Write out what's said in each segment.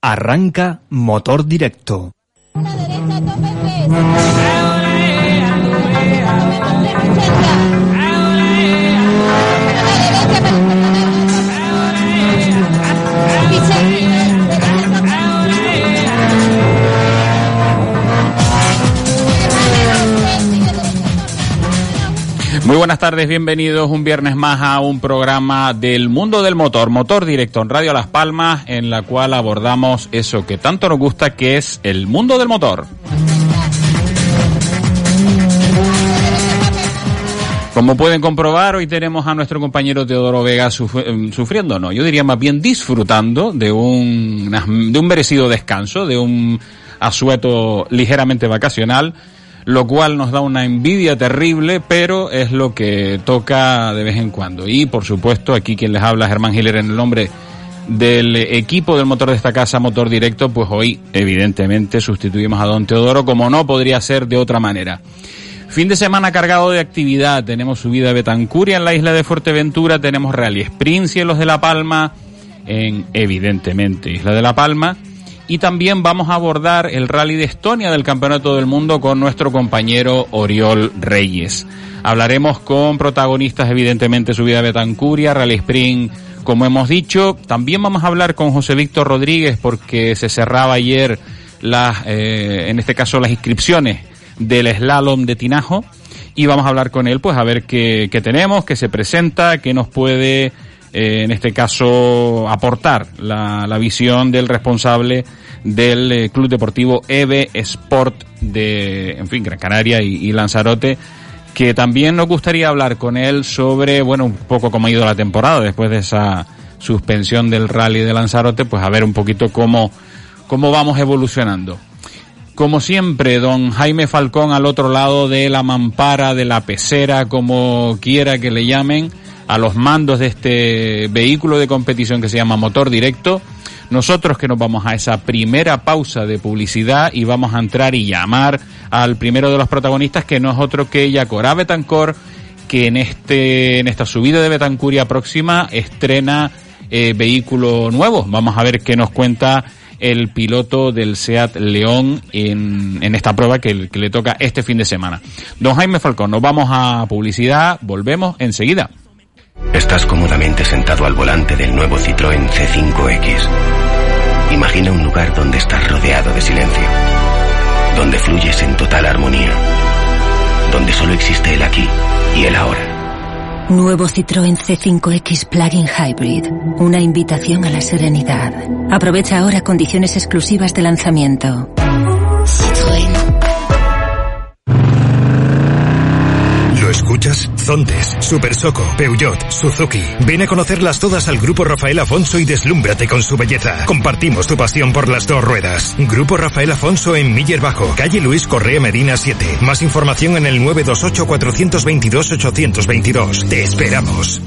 Arranca motor directo. Muy buenas tardes, bienvenidos un viernes más a un programa del mundo del motor, Motor Directo en Radio Las Palmas, en la cual abordamos eso que tanto nos gusta, que es el mundo del motor. Como pueden comprobar, hoy tenemos a nuestro compañero Teodoro Vega eh, sufriendo, no, yo diría más bien disfrutando de un, de un merecido descanso, de un asueto ligeramente vacacional lo cual nos da una envidia terrible, pero es lo que toca de vez en cuando. Y por supuesto, aquí quien les habla, Germán Hiller, en el nombre del equipo del motor de esta casa, Motor Directo, pues hoy evidentemente sustituimos a don Teodoro, como no podría ser de otra manera. Fin de semana cargado de actividad, tenemos subida de Betancuria en la isla de Fuerteventura, tenemos Rally Sprint, Cielos de la Palma, en evidentemente Isla de la Palma, y también vamos a abordar el Rally de Estonia del Campeonato del Mundo con nuestro compañero Oriol Reyes. Hablaremos con protagonistas, evidentemente, su vida Betancuria, Rally Spring, como hemos dicho. También vamos a hablar con José Víctor Rodríguez porque se cerraba ayer las, eh, en este caso, las inscripciones del slalom de Tinajo. Y vamos a hablar con él, pues a ver qué, qué tenemos, qué se presenta, qué nos puede eh, en este caso, aportar la, la visión del responsable del eh, Club Deportivo EVE Sport de, en fin, Gran Canaria y, Lanzarote, que también nos gustaría hablar con él sobre, bueno, un poco cómo ha ido la temporada después de esa suspensión del rally de Lanzarote, pues a ver un poquito cómo, cómo vamos evolucionando. Como siempre, don Jaime Falcón al otro lado de la mampara, de la pecera, como quiera que le llamen, a los mandos de este vehículo de competición que se llama Motor Directo. Nosotros que nos vamos a esa primera pausa de publicidad y vamos a entrar y llamar al primero de los protagonistas que no es otro que Yacorá Betancor, que en este en esta subida de Betancuria próxima estrena eh, vehículo nuevo. Vamos a ver qué nos cuenta el piloto del SEAT León en, en esta prueba que, que le toca este fin de semana. Don Jaime Falcón, nos vamos a publicidad, volvemos enseguida. Estás cómodamente sentado al volante del nuevo Citroën C5X. Imagina un lugar donde estás rodeado de silencio, donde fluyes en total armonía, donde solo existe el aquí y el ahora. Nuevo Citroën C5X Plug-in Hybrid. Una invitación a la serenidad. Aprovecha ahora condiciones exclusivas de lanzamiento. Zontes, Super Soco, Peugeot, Suzuki. Ven a conocerlas todas al Grupo Rafael Afonso y deslúmbrate con su belleza. Compartimos tu pasión por las dos ruedas. Grupo Rafael Afonso en Miller Bajo, calle Luis Correa Medina 7. Más información en el 928 422 822. Te esperamos.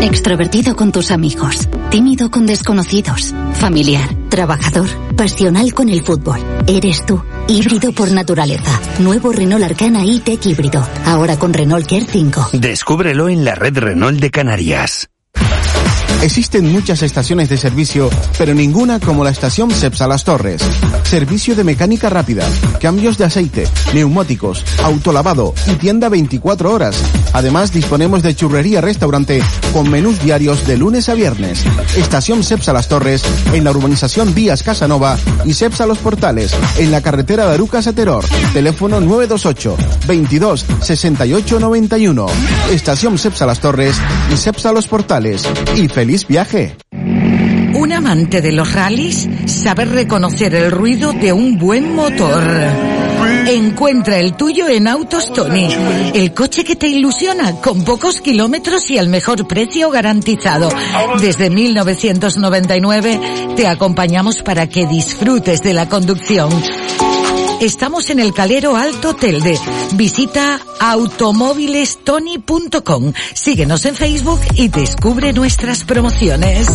Extrovertido con tus amigos, tímido con desconocidos, familiar, trabajador, pasional con el fútbol. Eres tú, híbrido por naturaleza. Nuevo Renault Arcana e-Tech híbrido, ahora con Renault Care 5. Descúbrelo en la red Renault de Canarias. Existen muchas estaciones de servicio, pero ninguna como la estación Cepsa Las Torres. Servicio de mecánica rápida, cambios de aceite, neumáticos, autolavado y tienda 24 horas. Además, disponemos de churrería restaurante con menús diarios de lunes a viernes. Estación Cepsa Las Torres en la urbanización Vías Casanova y Cepsa Los Portales en la carretera de Arucas. Teléfono 928 22 68 91. Estación Cepsa Las Torres y Cepsa Los Portales. Y feliz viaje. Un amante de los rallies sabe reconocer el ruido de un buen motor Encuentra el tuyo en Autos Tony. El coche que te ilusiona, con pocos kilómetros y el mejor precio garantizado. Desde 1999 te acompañamos para que disfrutes de la conducción. Estamos en el Calero Alto Telde. Visita automóvilestony.com. Síguenos en Facebook y descubre nuestras promociones.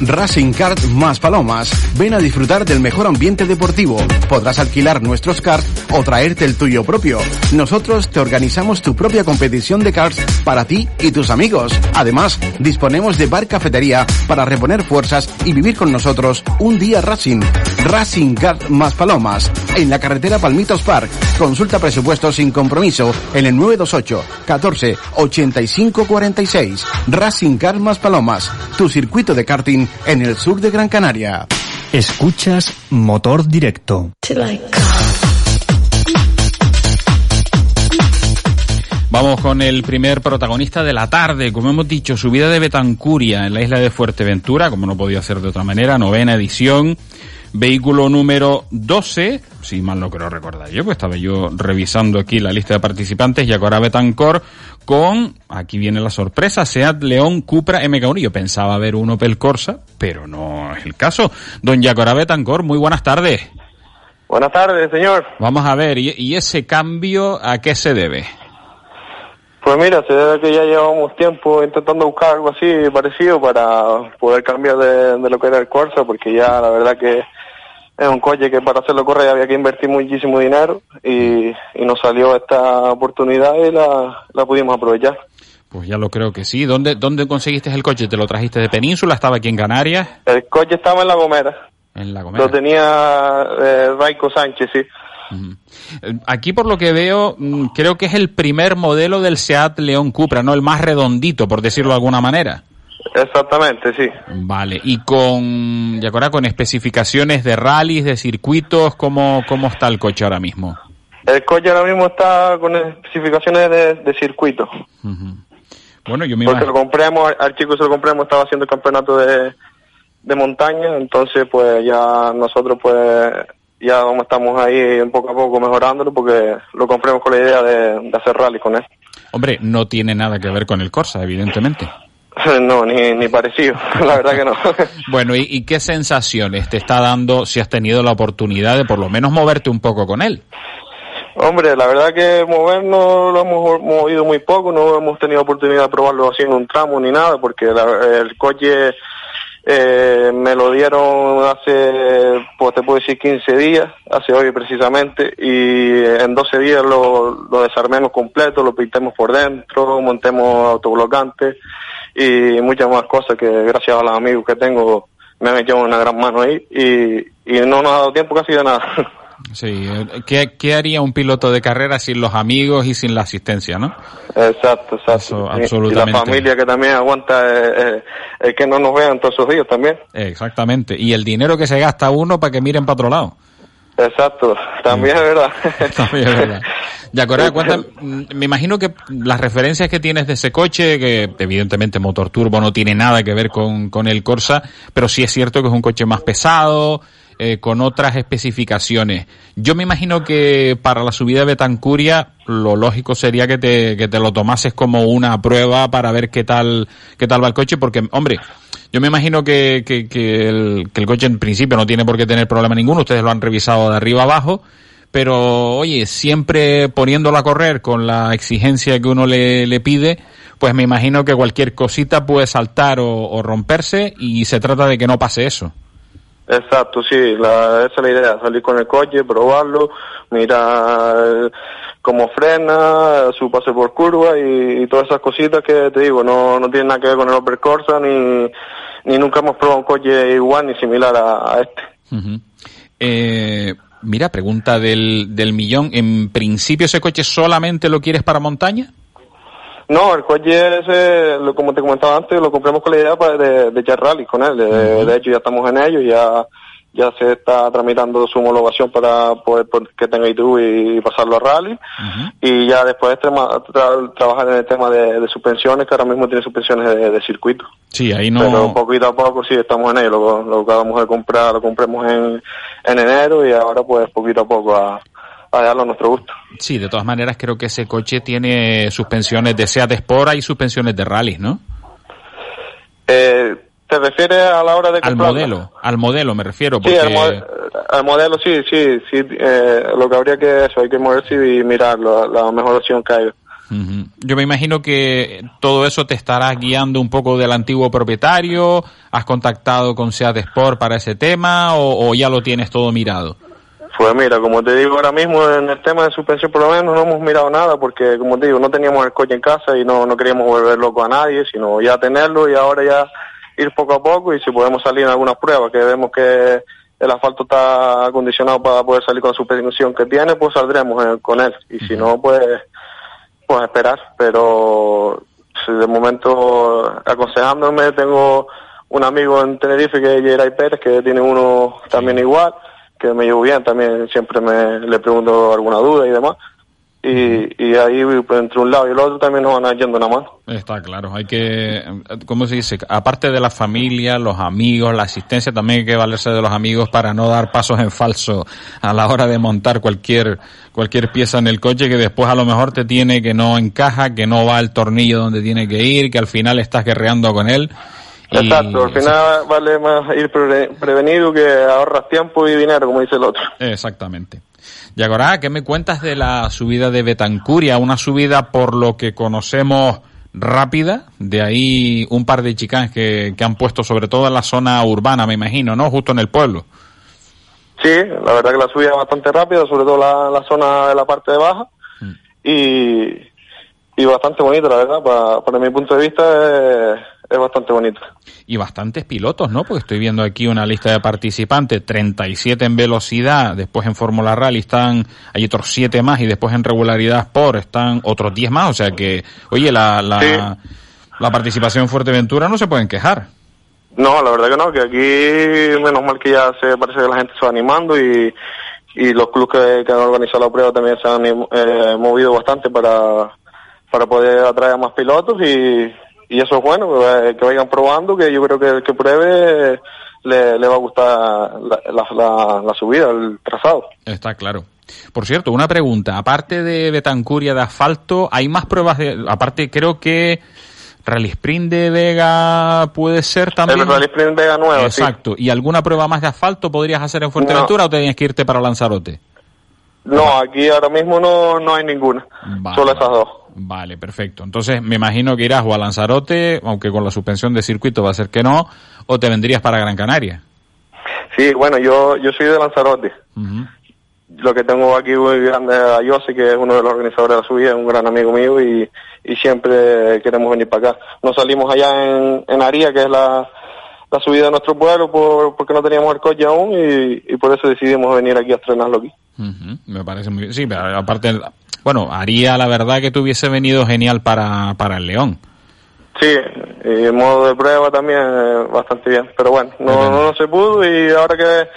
Racing Kart más Palomas. Ven a disfrutar del mejor ambiente deportivo. Podrás alquilar nuestros karts o traerte el tuyo propio. Nosotros te organizamos tu propia competición de karts para ti y tus amigos. Además, disponemos de bar cafetería para reponer fuerzas y vivir con nosotros un día Racing. Racing Kart más Palomas. En la carretera Palmitos Park. Consulta presupuestos sin compromiso en el 928 14 85 46. Racing Kart más Palomas. Tu circuito de karting en el sur de Gran Canaria. Escuchas Motor Directo. Vamos con el primer protagonista de la tarde, como hemos dicho, subida de Betancuria en la isla de Fuerteventura, como no podía ser de otra manera, novena edición, vehículo número 12, si mal no quiero recordar yo, pues estaba yo revisando aquí la lista de participantes, Yacora Betancor, con, aquí viene la sorpresa, Seat León Cupra MK1. Yo pensaba ver un Opel Corsa, pero no es el caso. Don Yacora Betancor, muy buenas tardes. Buenas tardes, señor. Vamos a ver, ¿y, y ese cambio a qué se debe? Pues mira, se debe que ya llevamos tiempo intentando buscar algo así parecido para poder cambiar de, de lo que era el Corsa, porque ya la verdad que es un coche que para hacerlo correr había que invertir muchísimo dinero y, y nos salió esta oportunidad y la, la pudimos aprovechar. Pues ya lo creo que sí. ¿Dónde, ¿Dónde conseguiste el coche? ¿Te lo trajiste de Península? ¿Estaba aquí en Canarias? El coche estaba en La Gomera. En La Gomera. Lo tenía eh, Raico Sánchez, sí. Eh, Aquí por lo que veo, mm, creo que es el primer modelo del Seat León Cupra, ¿no? El más redondito, por decirlo de alguna manera. Exactamente, sí. Vale, y con, ya con especificaciones de rallies, de circuitos, ¿cómo, ¿cómo está el coche ahora mismo? El coche ahora mismo está con especificaciones de, de circuito. Bueno, yo me Porque imagino... lo compramos, al chico se lo compramos, estaba haciendo el campeonato de, de montaña, entonces pues ya nosotros pues ya como estamos ahí poco a poco mejorándolo porque lo compramos con la idea de, de hacer rally con él. Hombre, no tiene nada que ver con el Corsa, evidentemente. No, ni, ni parecido, la verdad que no. Bueno, ¿y, y qué sensaciones te está dando si has tenido la oportunidad de por lo menos moverte un poco con él? Hombre, la verdad que movernos lo hemos movido muy poco, no hemos tenido oportunidad de probarlo así en un tramo ni nada, porque la- el coche eh, me lo dieron hace, pues te puedo decir 15 días, hace hoy precisamente, y en 12 días lo, lo desarmemos completo, lo pintemos por dentro, montemos autoblocantes y muchas más cosas que gracias a los amigos que tengo me han hecho una gran mano ahí y, y no nos ha dado tiempo casi de nada. Sí, eh, ¿qué, qué haría un piloto de carrera sin los amigos y sin la asistencia, no? Exacto, exacto. Absolutamente. Y la familia que también aguanta eh, eh, el que no nos vean todos esos días también. Exactamente. Y el dinero que se gasta uno para que miren para otro lado. Exacto, también es verdad. También es verdad. Yacorá, cuéntame, mm, me imagino que las referencias que tienes de ese coche, que evidentemente motor turbo no tiene nada que ver con, con el Corsa, pero sí es cierto que es un coche más pesado, eh, con otras especificaciones. Yo me imagino que para la subida de Betancuria lo lógico sería que te, que te lo tomases como una prueba para ver qué tal, qué tal va el coche, porque, hombre, yo me imagino que, que, que el, que el coche en principio no tiene por qué tener problema ninguno, ustedes lo han revisado de arriba abajo, pero oye, siempre poniéndolo a correr con la exigencia que uno le, le pide, pues me imagino que cualquier cosita puede saltar o, o romperse y se trata de que no pase eso. Exacto, sí, la, esa es la idea, salir con el coche, probarlo, mirar cómo frena, su pase por curva y, todas esas cositas que te digo, no, no tienen nada que ver con el Opel ni, ni nunca hemos probado un coche igual ni similar a, este. Eh, mira, pregunta del, del millón. ¿En principio ese coche solamente lo quieres para montaña? No, el coche ese, lo, como te comentaba antes, lo compramos con la idea de, de echar rally con él. De, de hecho, ya estamos en ello, ya ya se está tramitando su homologación para poder que tenga ITV y, pasarlo a rally. Y ya después tra- trabajar en el tema de, de suspensiones, que ahora mismo tiene suspensiones de, de circuito. Sí, ahí Pero no. poquito a poco sí estamos en ello. Lo, lo que acabamos de comprar, lo compramos en, en enero y ahora pues poquito a poco a, a darlo a nuestro gusto. Sí, de todas maneras creo que ese coche tiene suspensiones de SEAT Sport y suspensiones de rally, ¿no? Eh, ¿Te refieres a la hora de Al comprarla? modelo, al modelo me refiero, Sí, porque... al, mo- al modelo sí, sí, sí. eh, lo que habría que eso, hay que moverse y mirar la, mejor opción que hay. Ujú. Yo me imagino que todo eso te estará guiando un poco del antiguo propietario. ¿Has contactado con Seat Sport para ese tema o, o ya lo tienes todo mirado? Pues mira, como te digo ahora mismo en el tema de suspensión por lo menos no hemos mirado nada porque como te digo no teníamos el coche en casa y no, no queríamos volver loco a nadie, sino ya tenerlo y ahora ya ir poco a poco y si podemos salir en algunas pruebas que vemos que el asfalto está acondicionado para poder salir con la suspensión que tiene, pues saldremos con él. Y si no pues pues esperar, pero si de momento aconsejándome tengo un amigo en Tenerife que es Geray Pérez que tiene uno también igual que me llevo bien, también siempre me le pregunto alguna duda y demás. Y, y ahí pues, entre un lado y el otro también nos van yendo una mano. Está claro, hay que, ¿cómo se dice? Aparte de la familia, los amigos, la asistencia, también hay que valerse de los amigos para no dar pasos en falso a la hora de montar cualquier, cualquier pieza en el coche que después a lo mejor te tiene que no encaja, que no va el tornillo donde tiene que ir, que al final estás guerreando con él. Y- Exacto, al final vale más ir pre- prevenido que ahorras tiempo y dinero, como dice el otro. Exactamente. Yagorá, ¿qué me cuentas de la subida de Betancuria? Una subida por lo que conocemos rápida, de ahí un par de chicas que, que han puesto sobre todo en la zona urbana, me imagino, ¿no? Justo en el pueblo. Sí, la verdad que la subida es bastante rápida, sobre todo la, la zona de la parte de baja. Y, y bastante bonita, la verdad, para, para mi punto de vista es, es bastante bonita. Y bastantes pilotos, ¿no? Porque estoy viendo aquí una lista de participantes, 37 en velocidad, después en Fórmula Rally están, hay otros 7 más y después en regularidad Sport están otros 10 más, o sea que, oye, la, la, la participación en Fuerteventura no se pueden quejar. No, la verdad que no, que aquí menos mal que ya se parece que la gente se va animando y, y los clubes que, que han organizado la prueba también se han eh, movido bastante para, para poder atraer a más pilotos y, y eso es bueno, que, que vayan probando, que yo creo que el que pruebe le, le va a gustar la, la, la, la subida, el trazado. Está claro. Por cierto, una pregunta. Aparte de Betancuria de asfalto, ¿hay más pruebas de...? Aparte, creo que Rally Sprint de Vega puede ser también... El Rally Sprint Vega nueva, sí. Exacto. ¿Y alguna prueba más de asfalto podrías hacer en Fuerteventura o tenías que irte para Lanzarote? No, aquí ahora mismo no, no hay ninguna, solo esas dos. Vale, perfecto. Entonces, me imagino que irás o a Lanzarote, aunque con la suspensión de circuito va a ser que no, o te vendrías para Gran Canaria. Sí, bueno, yo, yo soy de Lanzarote. Lo que tengo aquí muy grande a Jose, que es uno de los organizadores de la subida, es un gran amigo mío y, y siempre queremos venir para acá. Nos salimos allá en, en Aría, que es la, la subida de nuestro pueblo, por, porque no teníamos el coche aún y, y por eso decidimos venir aquí a estrenarlo aquí. Ujú, Me parece muy bien. Sí, pero aparte, bueno, haría la verdad que tuviese venido genial para, para el León. Sí, y en modo de prueba también eh, bastante bien, pero bueno, no, no, no se pudo y ahora que,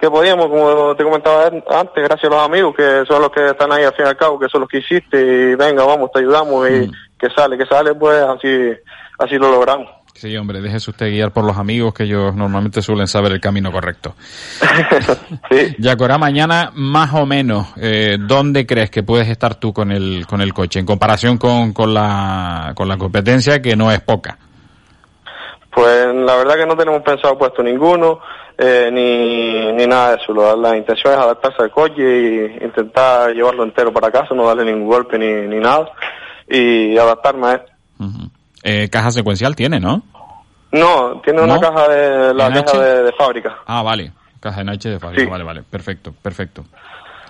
que podíamos, como te comentaba antes, gracias a los amigos que son los que están ahí al fin y al cabo, que son los que hiciste y venga, vamos, te ayudamos y que sale, que sale, pues así, así lo logramos. Sí, hombre, déjese usted guiar por los amigos que ellos normalmente suelen saber el camino correcto. Yacorá, mañana más o menos, eh, ¿dónde crees que puedes estar tú con el, con el coche en comparación con, con, la, con la competencia que no es poca? Pues la verdad que no tenemos pensado puesto ninguno, eh, ni, ni nada de eso. La, la intención es adaptarse al coche y intentar llevarlo entero para casa, no darle ningún golpe ni, ni nada, y adaptarme a él. Eh, caja secuencial tiene, ¿no? No, tiene una caja de la ¿NH? caja de, de fábrica. Ah, vale. Caja en H de fábrica. Sí. Vale, vale. Perfecto, perfecto.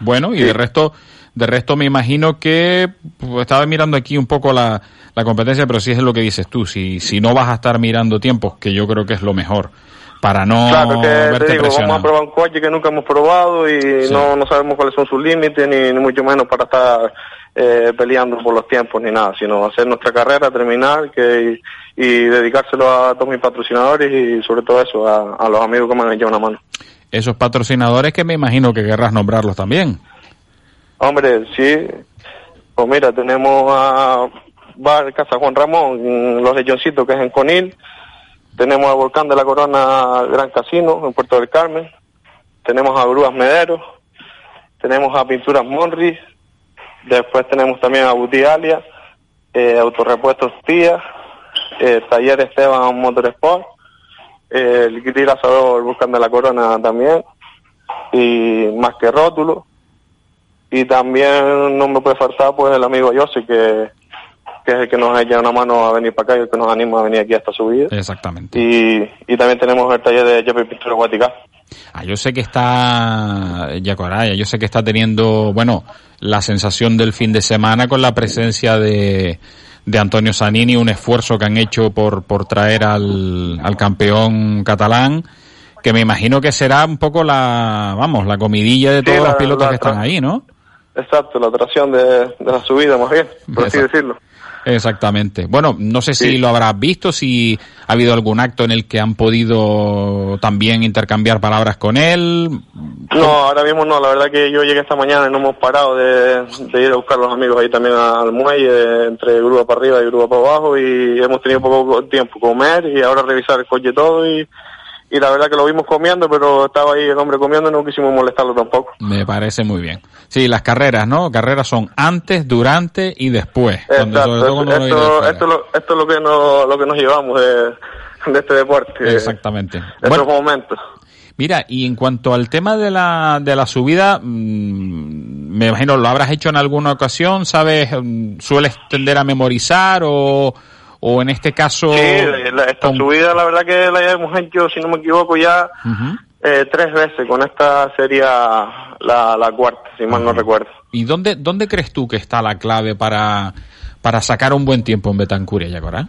Bueno, y de resto, de resto me imagino que pues, estaba mirando aquí un poco la, la competencia, pero sí es lo que dices tú. Si, si no vas a estar mirando tiempos, que yo creo que es lo mejor, para no claro que verte te digo, vamos a probar un coche que nunca hemos probado y no, no sabemos cuáles son sus límites, ni, ni mucho menos para estar eh, peleando por los tiempos ni nada, sino hacer nuestra carrera, terminar que, y, y dedicárselo a todos mis patrocinadores y sobre todo eso, a, a los amigos que me han echado una mano. Esos patrocinadores que me imagino que querrás nombrarlos también. Hombre, sí, pues mira, tenemos a Bar Casa Juan Ramón, Los Lechoncitos, que es en Conil, tenemos a Volcán de la Corona Gran Casino, en Puerto del Carmen, tenemos a Grúas Medero, tenemos a Pinturas Monri, después tenemos también a Butialia, eh, Autorepuestos Tía, eh, Taller Esteban Motorsport, eh, el Grill Asador Buscando la Corona también, y Más que Rótulo, y también no me puede faltar pues el amigo Yossi que que es el que nos echa una mano a venir para acá y el que nos anima a venir aquí hasta su vida. Exactamente. Y, y también tenemos el taller de Jeppe Pintura Guaticá. Ah, yo sé que está Yacoraya, yo sé que está teniendo, bueno, la sensación del fin de semana con la presencia de, de Antonio Zanini, un esfuerzo que han hecho por, por traer al, al campeón catalán, que me imagino que será un poco la, vamos, la comidilla de todos la- los pilotos la que están ahí, ¿no? Exacto, la atracción de, de la subida más bien, por así decirlo. Exactamente. Bueno, no sé si lo habrás visto, si ha habido algún acto en el que han podido también intercambiar palabras con él. No, ahora mismo no, la verdad que yo llegué esta mañana y no hemos parado de, de ir a buscar a los amigos ahí también al muelle, entre grúa para arriba y grúa para abajo y hemos tenido poco tiempo comer y ahora revisar el coche todo y, y la verdad que lo vimos comiendo, pero estaba ahí el hombre comiendo y no quisimos molestarlo tampoco. Me parece muy bien. Sí, las carreras, ¿no? Carreras son antes, durante y después. Cuando- sobre todo Exacto, cuando uno viene de esto, lo, esto es lo que nos, lo que nos llevamos de, de este deporte. Exactamente. Estos momentos. Mira, y en cuanto al tema de la, de la subida, mm, me imagino lo habrás hecho en alguna ocasión, ¿sabes? Mm, ¿Sueles tender a memorizar o, o en este caso... Sí, la- esta subida la verdad que la hemos hecho, si no me equivoco, ya. Eh, tres veces. Con esta sería la, la cuarta, si mal no recuerdo. ¿Y dónde, dónde crees tú que está la clave para, para sacar un buen tiempo en Betancuria, Yacora?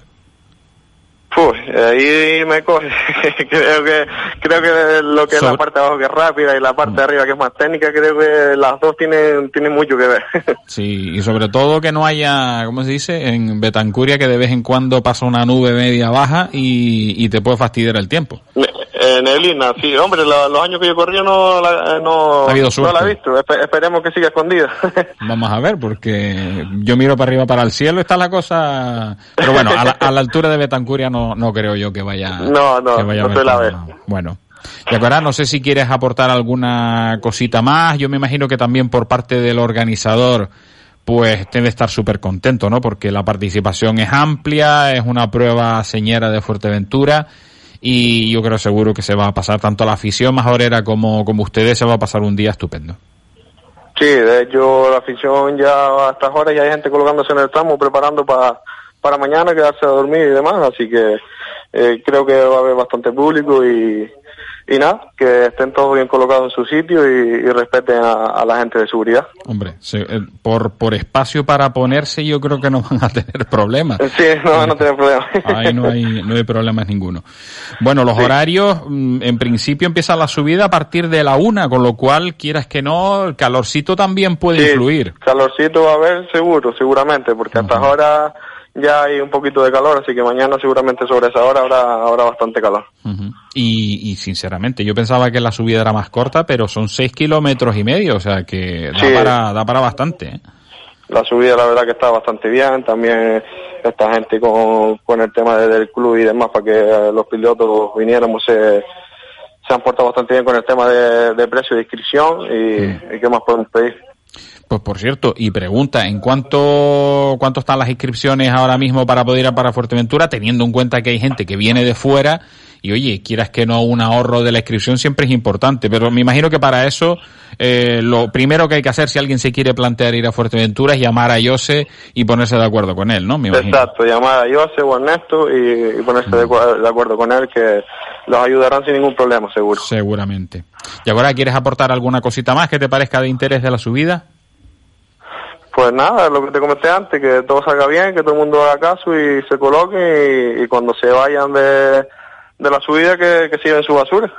Uf, ahí me coge. creo que creo que lo que es la parte de abajo que es rápida y la parte de arriba que es más técnica, creo que las dos tienen, tienen mucho que ver. Sí, y sobre todo que no haya, ¿cómo se dice? En Betancuria que de vez en cuando pasa una nube media baja y, y te puede fastidiar el tiempo. Eh, Neblina, sí, hombre, la- los años que yo corrí no la, eh, no, Ha habido no la he visto. Espe- esperemos que siga escondida. Vamos a ver, porque yo miro para arriba, para el cielo, está la cosa... Pero bueno, a la, a la altura de Betancuria no, no creo yo que vaya... No, no, que vaya a no se la ve. Bueno. Y ahora no sé si quieres aportar alguna cosita más. Yo me imagino que también por parte del organizador, pues debe estar súper contento, ¿no? Porque la participación es amplia, es una prueba señera de Fuerteventura y yo creo seguro que se va a pasar tanto la afición majorera como, como ustedes, se va a pasar un día estupendo. Sí, de hecho la afición ya a estas horas ya hay gente colocándose en el tramo preparando para para mañana quedarse a dormir y demás, así que eh, creo que va a haber bastante público y, y nada, que estén todos bien colocados en su sitio y, y respeten a, a la gente de seguridad. Hombre, se- eh, por, por espacio para ponerse yo creo que no van a tener problemas. Sí, no, no tiene problema. Ahí no hay, no hay problemas ninguno. Bueno, los horarios, mm, en principio empieza la subida a partir de la una, con lo cual, quieras que no, el calorcito también puede Sí, influir. Calorcito va a haber seguro, seguramente, porque hasta ahora ya hay un poquito de calor, así que mañana seguramente sobre esa hora habrá, habrá bastante calor. Y, y sinceramente, yo pensaba que la subida era más corta, pero son seis kilómetros y medio, o sea que da, Sí. para, da para bastante. ¿eh? La subida la verdad que está bastante bien, también esta gente con, con el tema de- del club y demás para que eh, los pilotos viniéramos se, se han portado bastante bien con el tema de, de precio de inscripción y, y qué más podemos pedir. Pues por cierto, y pregunta, ¿en cuánto, cuánto están las inscripciones ahora mismo para poder ir a para Fuerteventura, teniendo en cuenta que hay gente que viene de fuera y oye, quieras que no, un ahorro de la inscripción siempre es importante, pero me imagino que para eso eh, lo primero que hay que hacer si alguien se quiere plantear ir a Fuerteventura es llamar a Jose y ponerse de acuerdo con él, ¿no? Me imagino. Exacto, llamar a Jose o a Ernesto y, y ponerse de, cua- de acuerdo con él que los ayudarán sin ningún problema, seguro. Seguramente. Y ahora, ¿quieres aportar alguna cosita más que te parezca de interés de la subida? Pues nada, lo que te comenté antes, que todo salga bien, que todo el mundo haga caso y se coloque y, y cuando se vayan de, de la subida que, que sigan su basura.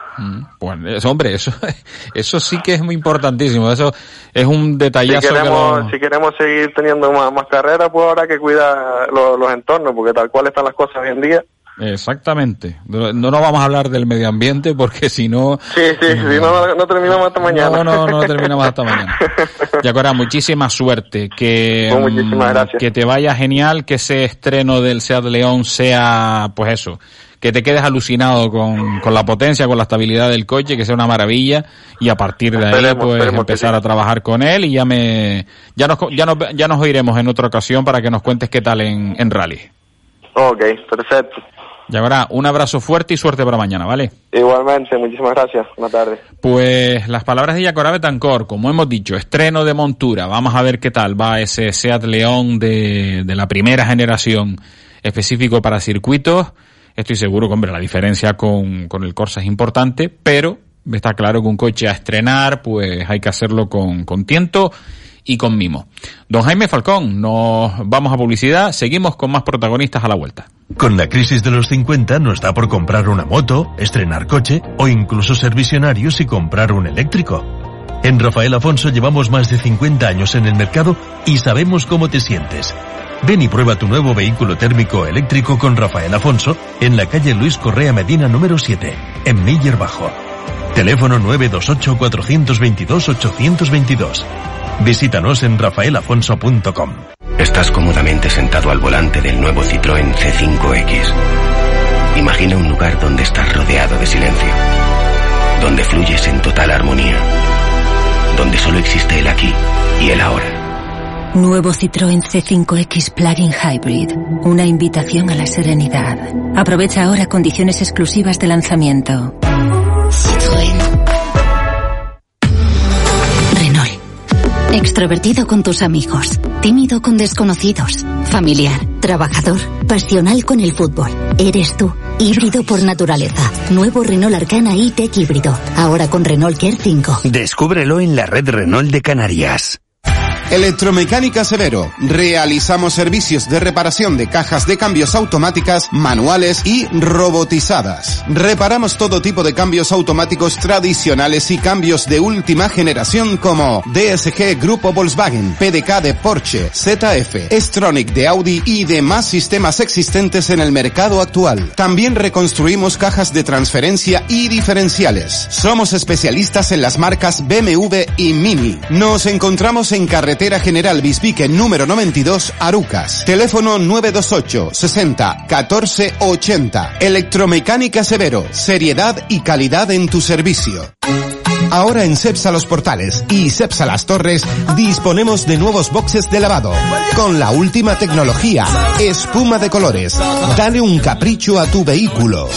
Bueno, eso, hombre, eso, eso sí que es muy importantísimo. Eso es un Si detallazo que queremos, lo- si queremos seguir teniendo más, más carreras, pues habrá que cuidar lo- los entornos, porque tal cual están las cosas hoy en día. Exactamente. No no nos vamos a hablar del medio ambiente porque si no... Sí, sí, si no, no, no terminamos hasta mañana. No, no, no terminamos hasta mañana. Y ahora, muchísima suerte. Que, Pues muchísimas mm, gracias. que te vaya genial, que ese estreno del Seat León sea, pues eso, que te quedes alucinado con, con la potencia, con la estabilidad del coche, que sea una maravilla y a partir de ahí pues empezar a trabajar con él y ya me ya nos ya nos ya nos oiremos en otra ocasión para que nos cuentes qué tal en, en rally. Ok, perfecto. Ya verá, un abrazo fuerte y suerte para mañana, ¿vale? Igualmente, muchísimas gracias. Buenas tardes. Pues las palabras de Yacorá Betancor, como hemos dicho, estreno de montura. Vamos a ver qué tal va ese Seat León de, de la primera generación específico para circuitos. Estoy seguro que, hombre, la diferencia con, con el Corsa es importante, pero está claro que un coche a estrenar, pues hay que hacerlo con, con tiento y con mimo. Don Jaime Falcón, nos vamos a publicidad, seguimos con más protagonistas a la vuelta. Con la crisis de los 50 nos da por comprar una moto, estrenar coche o incluso ser visionarios y comprar un eléctrico. En Rafael Afonso llevamos más de 50 años en el mercado y sabemos cómo te sientes. Ven y prueba tu nuevo vehículo térmico eléctrico con Rafael Afonso en la calle Luis Correa Medina número 7, en Miller Bajo. Teléfono 928-422-822. Visítanos en rafaelafonso.com. Estás cómodamente sentado al volante del nuevo Citroën C5X. Imagina un lugar donde estás rodeado de silencio, donde fluyes en total armonía, donde solo existe el aquí y el ahora. Nuevo Citroën C5X Plug-in Hybrid. Una invitación a la serenidad. Aprovecha ahora condiciones exclusivas de lanzamiento. Extrovertido con tus amigos, tímido con desconocidos, familiar, trabajador, pasional con el fútbol. Eres tú, híbrido por naturaleza. Nuevo Renault Arcana e-Tech híbrido, ahora con Renault Care 5. Descúbrelo en la red Renault de Canarias. Electromecánica Severo. Realizamos servicios de reparación de cajas de cambios automáticas, manuales y robotizadas. Reparamos todo tipo de cambios automáticos tradicionales y cambios de última generación como DSG Grupo Volkswagen, PDK de Porsche, ZF, Stronic de Audi y demás sistemas existentes en el mercado actual. También reconstruimos cajas de transferencia y diferenciales. Somos especialistas en las marcas BMW y Mini. Nos encontramos en carretera General Bispique número 92, Arucas. Teléfono 928 60 14 80. Electromecánica Severo. Seriedad y calidad en tu servicio. Ahora en Cepsa Los Portales y Cepsa Las Torres disponemos de nuevos boxes de lavado con la última tecnología, espuma de colores. Dale un capricho a tu vehículo.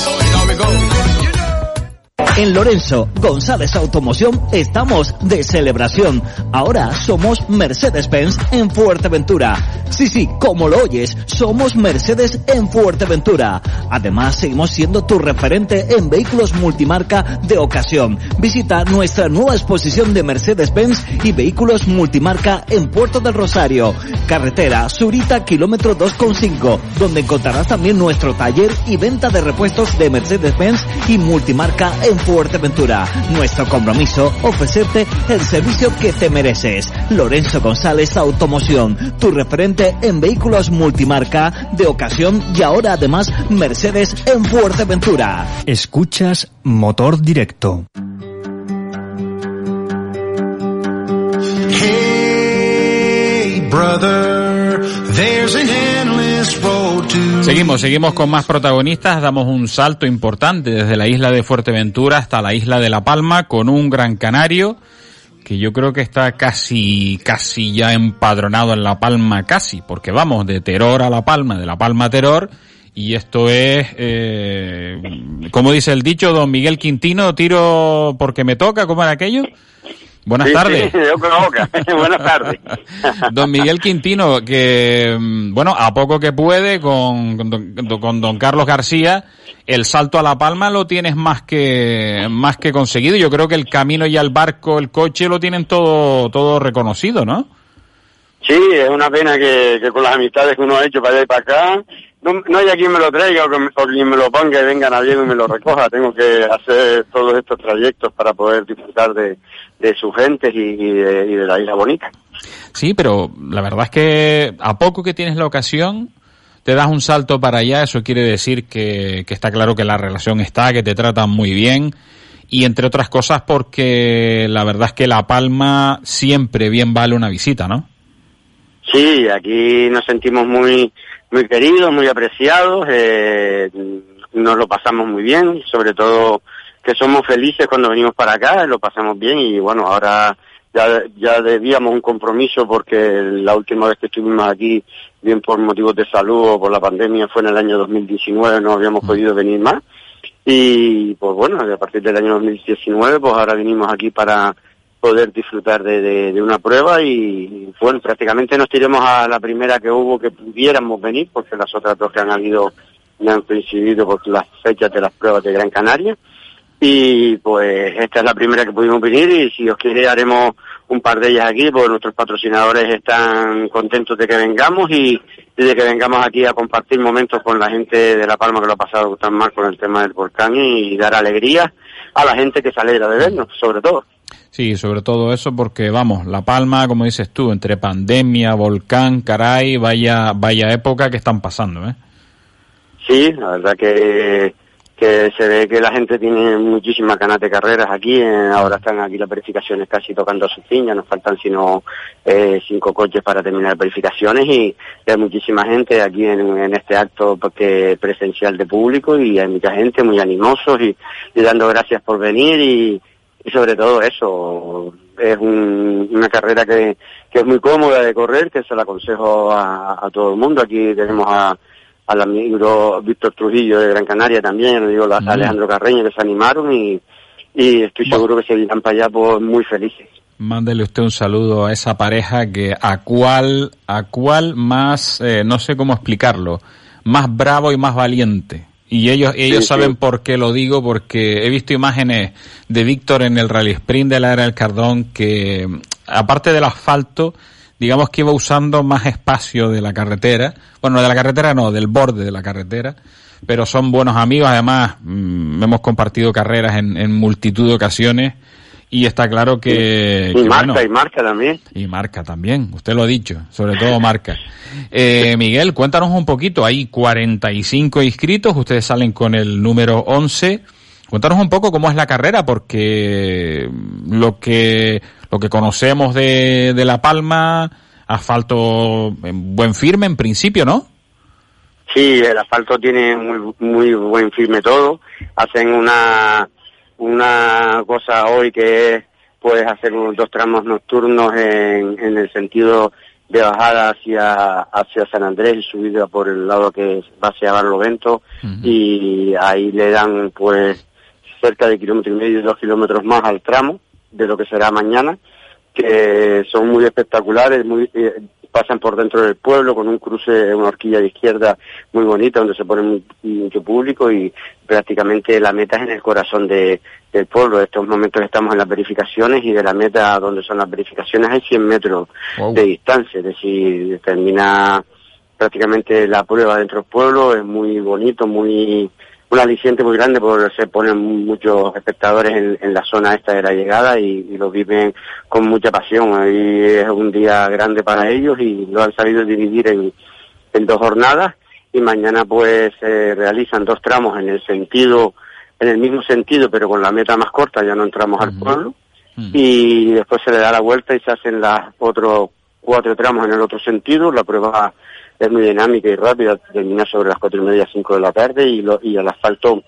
En Lorenzo González Automoción estamos de celebración. Ahora somos Mercedes-Benz en Fuerteventura. Sí, sí, como lo oyes, somos Mercedes en Fuerteventura. Además, seguimos siendo tu referente en vehículos multimarca de ocasión. Visita nuestra nueva exposición de Mercedes-Benz y vehículos multimarca en Puerto del Rosario. Carretera Surita, kilómetro 2,5, donde encontrarás también nuestro taller y venta de repuestos de Mercedes-Benz y multimarca en Fuerteventura. Nuestro compromiso, ofrecerte el servicio que te mereces. Lorenzo González Automoción, tu referente en vehículos multimarca de ocasión y ahora además Mercedes en Fuerteventura. Escuchas Motor Directo. Hey, brother, there's an Seguimos, seguimos con más protagonistas, damos un salto importante desde la isla de Fuerteventura hasta la isla de La Palma con un gran canario que yo creo que está casi, casi ya empadronado en La Palma, casi, porque vamos de Teror a La Palma, de La Palma a Teror, y esto es, eh, como dice el dicho, don Miguel Quintino, tiro porque me toca, ¿cómo era aquello? Buenas Sí, tardes. sí, de boca a boca. Buenas tardes. Don Miguel Quintino, que, mm, bueno, a poco que puede, con, con, don, con don Carlos García, el salto a La Palma lo tienes más que, más que conseguido. Yo creo que el camino y el barco, el coche lo tienen todo, todo reconocido, ¿no? Sí, es una pena que, que con las amistades que uno ha hecho para allá y para acá, no, no haya quien me lo traiga o, que, o quien me lo ponga y venga nadie y me lo recoja. Tengo que hacer todos estos trayectos para poder disfrutar de, de su gente y, y de, y de la isla bonita. Sí, pero la verdad es que a poco que tienes la ocasión, te das un salto para allá, eso quiere decir que, que está claro que la relación está, que te tratan muy bien. Y entre otras cosas porque la verdad es que La Palma siempre bien vale una visita, ¿no? Sí, aquí nos sentimos muy muy queridos, muy apreciados. eh, nos lo pasamos muy bien, sobre todo que somos felices cuando venimos para acá, lo pasamos bien y bueno, ahora ya, ya debíamos un compromiso porque la última vez que estuvimos aquí, bien por motivos de salud o por la pandemia, fue en el año 2019, no habíamos podido venir más. Y pues bueno, a partir del año 2019, pues ahora venimos aquí para poder disfrutar de, de, una prueba y bueno, prácticamente nos tiremos a la primera que hubo que pudiéramos venir, porque las otras dos que han habido no han coincidido por las fechas de las pruebas de Gran Canaria. Y pues esta es la primera que pudimos venir y si os quiere haremos un par de ellas aquí, porque nuestros patrocinadores están contentos de que vengamos y, de que vengamos aquí a compartir momentos con la gente de La Palma que lo ha pasado tan mal con el tema del volcán y, dar alegría a la gente que se alegra de vernos, sobre todo. Sí, sobre todo eso porque vamos, La Palma, como dices tú, entre pandemia, volcán, caray, vaya vaya época que están pasando, ¿eh? Sí, la verdad que que se ve que la gente tiene muchísimas ganas de carreras aquí, eh, ahora están aquí las verificaciones casi tocando a su fin, ya nos faltan sino eh, cinco coches para terminar verificaciones y, hay muchísima gente aquí en, este acto porque presencial de público y hay mucha gente muy animosos y, dando gracias por venir y, sobre todo eso, es una carrera que, es muy cómoda de correr, que se la aconsejo a todo el mundo, aquí tenemos a al amigo Víctor Trujillo de Gran Canaria también, digo, a Alejandro Carreño que se animaron y, y estoy seguro que se irán para allá pues, muy felices. Mándele usted un saludo a esa pareja que a cuál, a cuál más, eh, no sé cómo explicarlo, más bravo y más valiente. Y ellos, ellos saben por qué lo digo, porque he visto imágenes de Víctor en el Rally Sprint de la era del Cardón que, aparte del asfalto, digamos que iba usando más espacio de la carretera. Bueno, de la carretera no, del borde de la carretera. Pero son buenos amigos, además mm, hemos compartido carreras en, multitud de ocasiones y está claro que... Y marca, y marca también. Y marca también, usted lo ha dicho, sobre todo marca. Eh, Miguel, cuéntanos un poquito, hay 45 inscritos, ustedes salen con el número 11. Cuéntanos un poco cómo es la carrera, porque lo que lo que conocemos de, de La Palma, asfalto en buen firme en principio, ¿no? Sí, el asfalto tiene muy, muy buen firme todo. Hacen una, una cosa hoy que es, puedes hacer unos dos tramos nocturnos en, en el sentido de bajada hacia, hacia San Andrés y subida por el lado que va hacia Barlovento y ahí le dan pues cerca de kilómetro y medio, dos kilómetros más al tramo de lo que será mañana, que son muy espectaculares, muy eh, pasan por dentro del pueblo con un cruce, una horquilla de izquierda muy bonita donde se pone mucho público y prácticamente la meta es en el corazón de, del pueblo. En estos momentos estamos en las verificaciones y de la meta donde son las verificaciones hay 100 metros de distancia, es decir, termina prácticamente la prueba dentro del pueblo, es muy bonito, muy un aliciente muy grande porque se ponen muchos espectadores en, la zona esta de la llegada y, lo viven con mucha pasión. Ahí es un día grande para ellos y lo han sabido dividir en, en dos jornadas y mañana pues se realizan dos tramos en el sentido, en el mismo sentido pero con la meta más corta, ya no entramos al pueblo. Y después se le da la vuelta y se hacen las otros cuatro tramos en el otro sentido, la prueba es muy dinámica y rápida, termina sobre las cuatro y media, cinco de la tarde y, lo, y el asfalto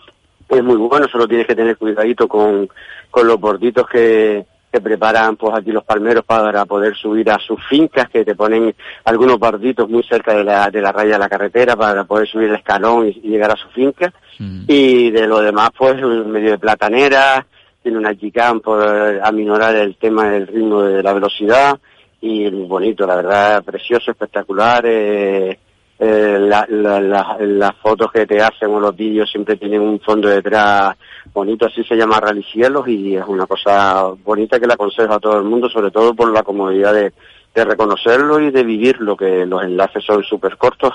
es muy bueno, solo tienes que tener cuidadito con, con los borditos que, que preparan pues aquí los palmeros para poder subir a sus fincas, que te ponen algunos barditos muy cerca de la, de la raya de la carretera para poder subir el escalón y, llegar a su finca. Mm. Y de lo demás, pues medio de platanera, tiene una chicán por aminorar el tema del ritmo de la velocidad y bonito, la verdad, precioso, espectacular. Eh, eh, las fotos que te hacen o los vídeos siempre tienen un fondo detrás bonito, así se llama Ralicielos y es una cosa bonita que le aconsejo a todo el mundo, sobre todo por la comodidad de, de reconocerlo y de vivirlo, que los enlaces son súper cortos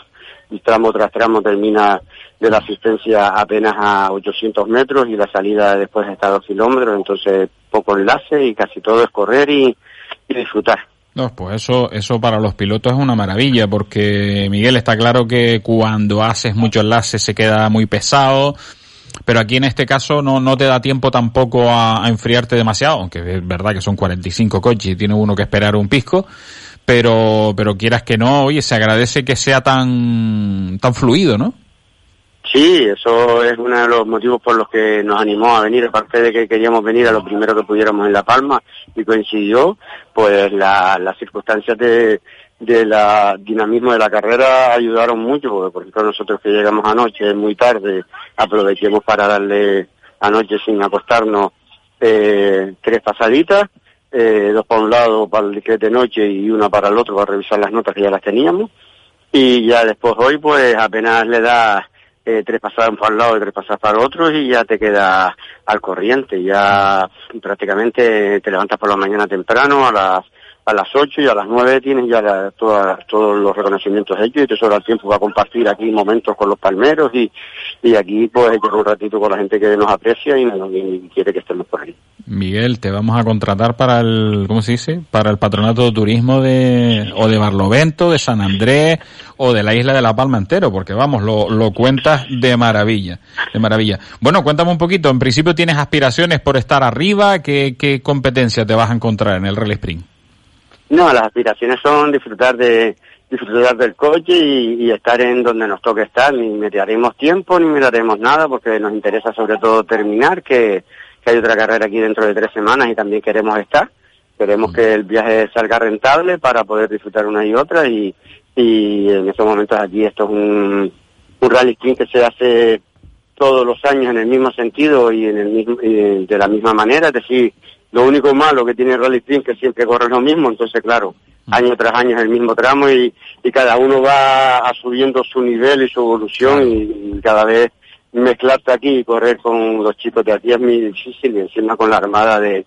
y tramo tras tramo termina de la asistencia apenas a 800 metros y la salida después está a 2 kilómetros, entonces poco enlace y casi todo es correr y disfrutar. No, pues eso, eso para los pilotos es una maravilla, porque Miguel está claro que cuando haces mucho enlace se queda muy pesado, pero aquí en este caso no, no te da tiempo tampoco a, enfriarte demasiado, aunque es verdad que son 45 coches y tiene uno que esperar un pisco, pero, pero quieras que no, oye, se agradece que sea tan, tan fluido, ¿no? Sí, eso es uno de los motivos por los que nos animó a venir, aparte de que queríamos venir a lo primero que pudiéramos en La Palma y coincidió, pues la- las circunstancias de, de la dinamismo de la carrera ayudaron mucho, porque por ejemplo nosotros que llegamos anoche muy tarde, aprovechemos para darle anoche sin acostarnos eh, tres pasaditas, eh, dos para un lado para el que de noche y una para el otro para revisar las notas que ya las teníamos. Y ya después hoy pues apenas le das eh, tres pasadas para un lado y tres pasadas para el otro y ya te quedas al corriente, ya prácticamente te levantas por la mañana temprano a las a las ocho y a las nueve tienes ya la- todos los reconocimientos hechos y te sobra el tiempo para compartir aquí momentos con los palmeros y, y aquí pues echar un ratito con la gente que nos aprecia y, y quiere que estemos por ahí. Miguel, te vamos a contratar para el, ¿cómo se dice? Para el patronato de turismo de, o de Barlovento, de San Andrés, o de la isla de La Palma entero, porque vamos, lo, lo cuentas de maravilla, de maravilla. Bueno, cuéntame un poquito, en principio tienes aspiraciones por estar arriba, ¿qué, qué competencia te vas a encontrar en el Rally Spring? No, las aspiraciones son disfrutar de disfrutar del coche y, estar en donde nos toque estar. Ni miraremos tiempo, ni miraremos nada, porque nos interesa sobre todo terminar, que, que hay otra carrera aquí dentro de tres semanas y también queremos estar. Queremos que el viaje salga rentable para poder disfrutar una y otra y, y en estos momentos aquí esto es un, un rally que se hace todos los años en el mismo sentido y en el mismo y de la misma manera, es decir, lo único malo que tiene el Rally Sprint es que siempre corre lo mismo, entonces claro, año tras año es el mismo tramo y, y cada uno va subiendo su nivel y su evolución y, y cada vez mezclarte aquí y correr con los chicos de aquí es muy difícil y encima con la armada de,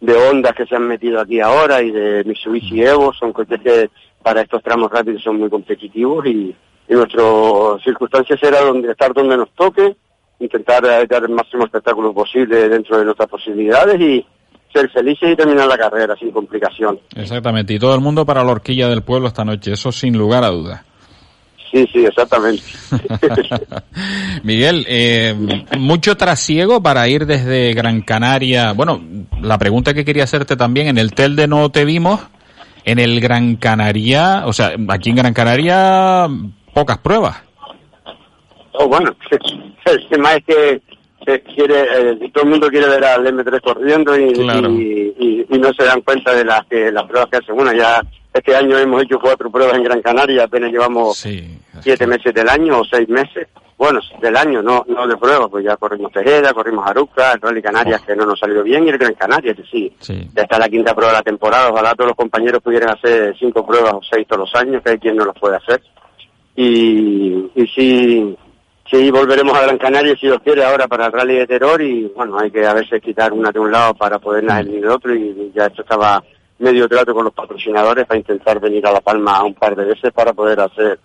de ondas que se han metido aquí ahora y de Mitsubishi Evo, son coches que para estos tramos rápidos son muy competitivos y, y nuestra circunstancia será donde, estar donde nos toque, intentar dar el máximo espectáculo posible dentro de nuestras posibilidades y ser felices y terminar la carrera sin complicación. Exactamente, y todo el mundo para la horquilla del pueblo esta noche, eso sin lugar a dudas. Sí, sí, exactamente. Miguel, eh, mucho trasiego para ir desde Gran Canaria. Bueno, la pregunta que quería hacerte también, en el Telde no te vimos, en el Gran Canaria, o sea, aquí en Gran Canaria, pocas pruebas. Oh, bueno, el tema es que se quiere, eh, todo el mundo quiere ver al M3 corriendo y, Claro. y, y- y no se dan cuenta de las que las pruebas que hacen. Bueno, ya este año hemos hecho cuatro pruebas en Gran Canaria, apenas llevamos siete meses del año o seis meses. Bueno, del año, no no de pruebas, pues ya corrimos Tejeda, corrimos Aruca, el Rally Canarias que no nos salió bien y el Gran Canaria, que sí. Ya está la quinta prueba de la temporada, ojalá todos los compañeros pudieran hacer cinco pruebas o seis todos los años, que hay quien no los puede hacer. Y, y sí, sí, volveremos a Gran Canaria si Dios quiere ahora para el Rally de Terror y bueno, hay que a veces quitar una de un lado para poder nacer del otro y ya esto estaba medio trato con los patrocinadores para intentar venir a La Palma un par de veces para poder hacer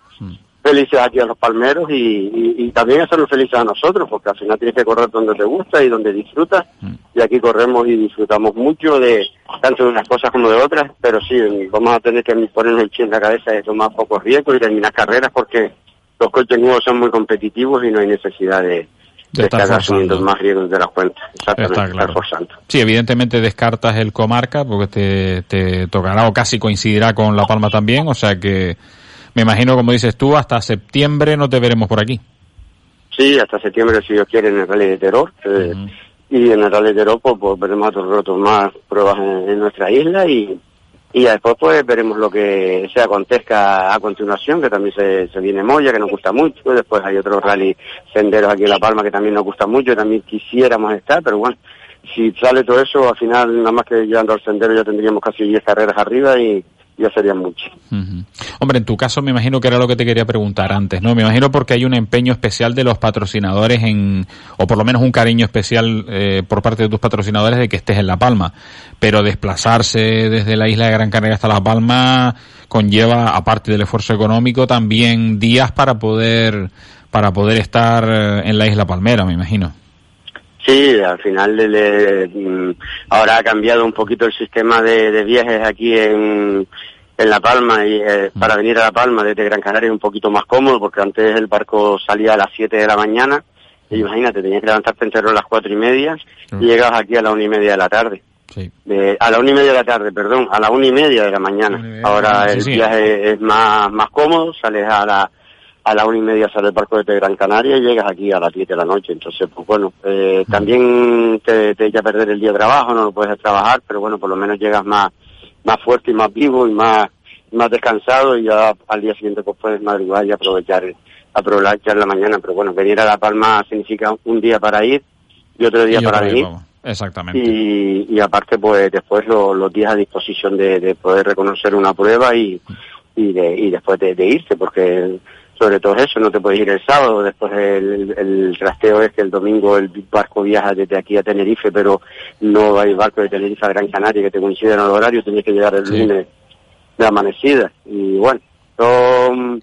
felices aquí a los palmeros y, y, y también hacernos felices a nosotros, porque al final tienes que correr donde te gusta y donde disfrutas, y aquí corremos y disfrutamos mucho de tanto de unas cosas como de otras, pero sí, vamos a tener que ponernos el chip en la cabeza de tomar pocos riesgos y terminar carreras porque los coches nuevos son muy competitivos y no hay necesidad de, de estar estar asumiendo forzando. más riesgos de las cuentas. Exactamente, Está claro. estar forzando. Sí, evidentemente descartas el comarca porque te, te tocará o casi coincidirá con La Palma también, o sea que me imagino, como dices tú, hasta septiembre no te veremos por aquí. Sí, hasta septiembre, si Dios quiere, en el Rally de Terror. eh, Y en el Rally de Terror, pues, pues, veremos otros rotos más pruebas en, en nuestra isla y, y después, pues, veremos lo que se acontezca a continuación, que también se, se viene Moya, que nos gusta mucho. Después hay otros rally senderos aquí en La Palma que también nos gusta mucho, también quisiéramos estar, pero bueno, si sale todo eso, al final, nada más que llegando al sendero ya tendríamos casi 10 carreras arriba y ya serían muchas. Hombre, en tu caso me imagino que era lo que te quería preguntar antes, ¿no? Me imagino porque hay un empeño especial de los patrocinadores en, o por lo menos un cariño especial eh, por parte de tus patrocinadores de que estés en La Palma. Pero desplazarse desde la isla de Gran Canaria hasta La Palma conlleva, aparte del esfuerzo económico, también días para poder, para poder estar eh, en la isla palmera, me imagino. Sí, al final le- le- mm, ahora ha cambiado un poquito el sistema de, de viajes aquí en, en La Palma y eh, para venir a La Palma desde Gran Canaria es un poquito más cómodo porque antes el barco salía a las 7 de la mañana y imagínate, tenías que levantarte entero a las cuatro y media y llegabas aquí a la una y media de la tarde. De- a la una y media de la tarde, perdón, a la una y media de la mañana. Ahora Sí, el sí. viaje es más, más cómodo, sales a la a la una y media sale el barco de Gran Canaria y llegas aquí a las 10 de la noche. Entonces, pues bueno, eh, también te, te echa a perder el día de trabajo, no lo puedes trabajar, pero bueno, por lo menos llegas más, más fuerte y más vivo y más, más descansado y ya al día siguiente pues puedes madrugar y aprovechar, aprovechar la mañana. Pero bueno, venir a La Palma significa un día para ir y otro día Y para venir. vamos. Exactamente. Y, y aparte, pues después lo- los días a disposición de, de poder reconocer una prueba y, y, de, y después de, de irse, porque sobre todo eso, no te puedes ir el sábado, después el, el trasteo es que el domingo el barco viaja desde aquí a Tenerife, pero no hay barco de Tenerife a Gran Canaria que te coincida en el horario, tienes que llegar el Sí. lunes de amanecida. Y bueno, son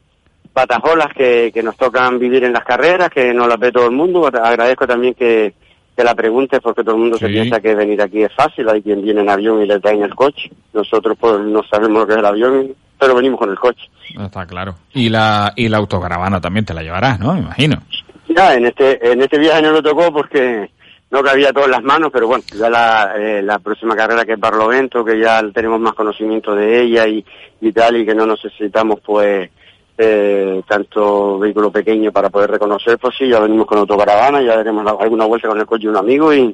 patajolas que, que nos tocan vivir en las carreras, que no las ve todo el mundo. Agradezco también que, que la preguntes porque todo el mundo se piensa que venir aquí es fácil. Hay quien viene en avión y le traen el coche. Nosotros pues no sabemos lo que es el avión, pero venimos con el coche. Está claro. Y la, y la autocaravana también te la llevarás, ¿no? Me imagino. Ya, en este, en este viaje no lo tocó porque no cabía todo en las manos, pero bueno, ya la, eh, la próxima carrera que es Barlovento, que ya tenemos más conocimiento de ella y, y tal, y que no necesitamos pues eh, tanto vehículo pequeño para poder reconocer, pues sí, ya venimos con autocaravana, ya daremos la- alguna vuelta con el coche de un amigo y,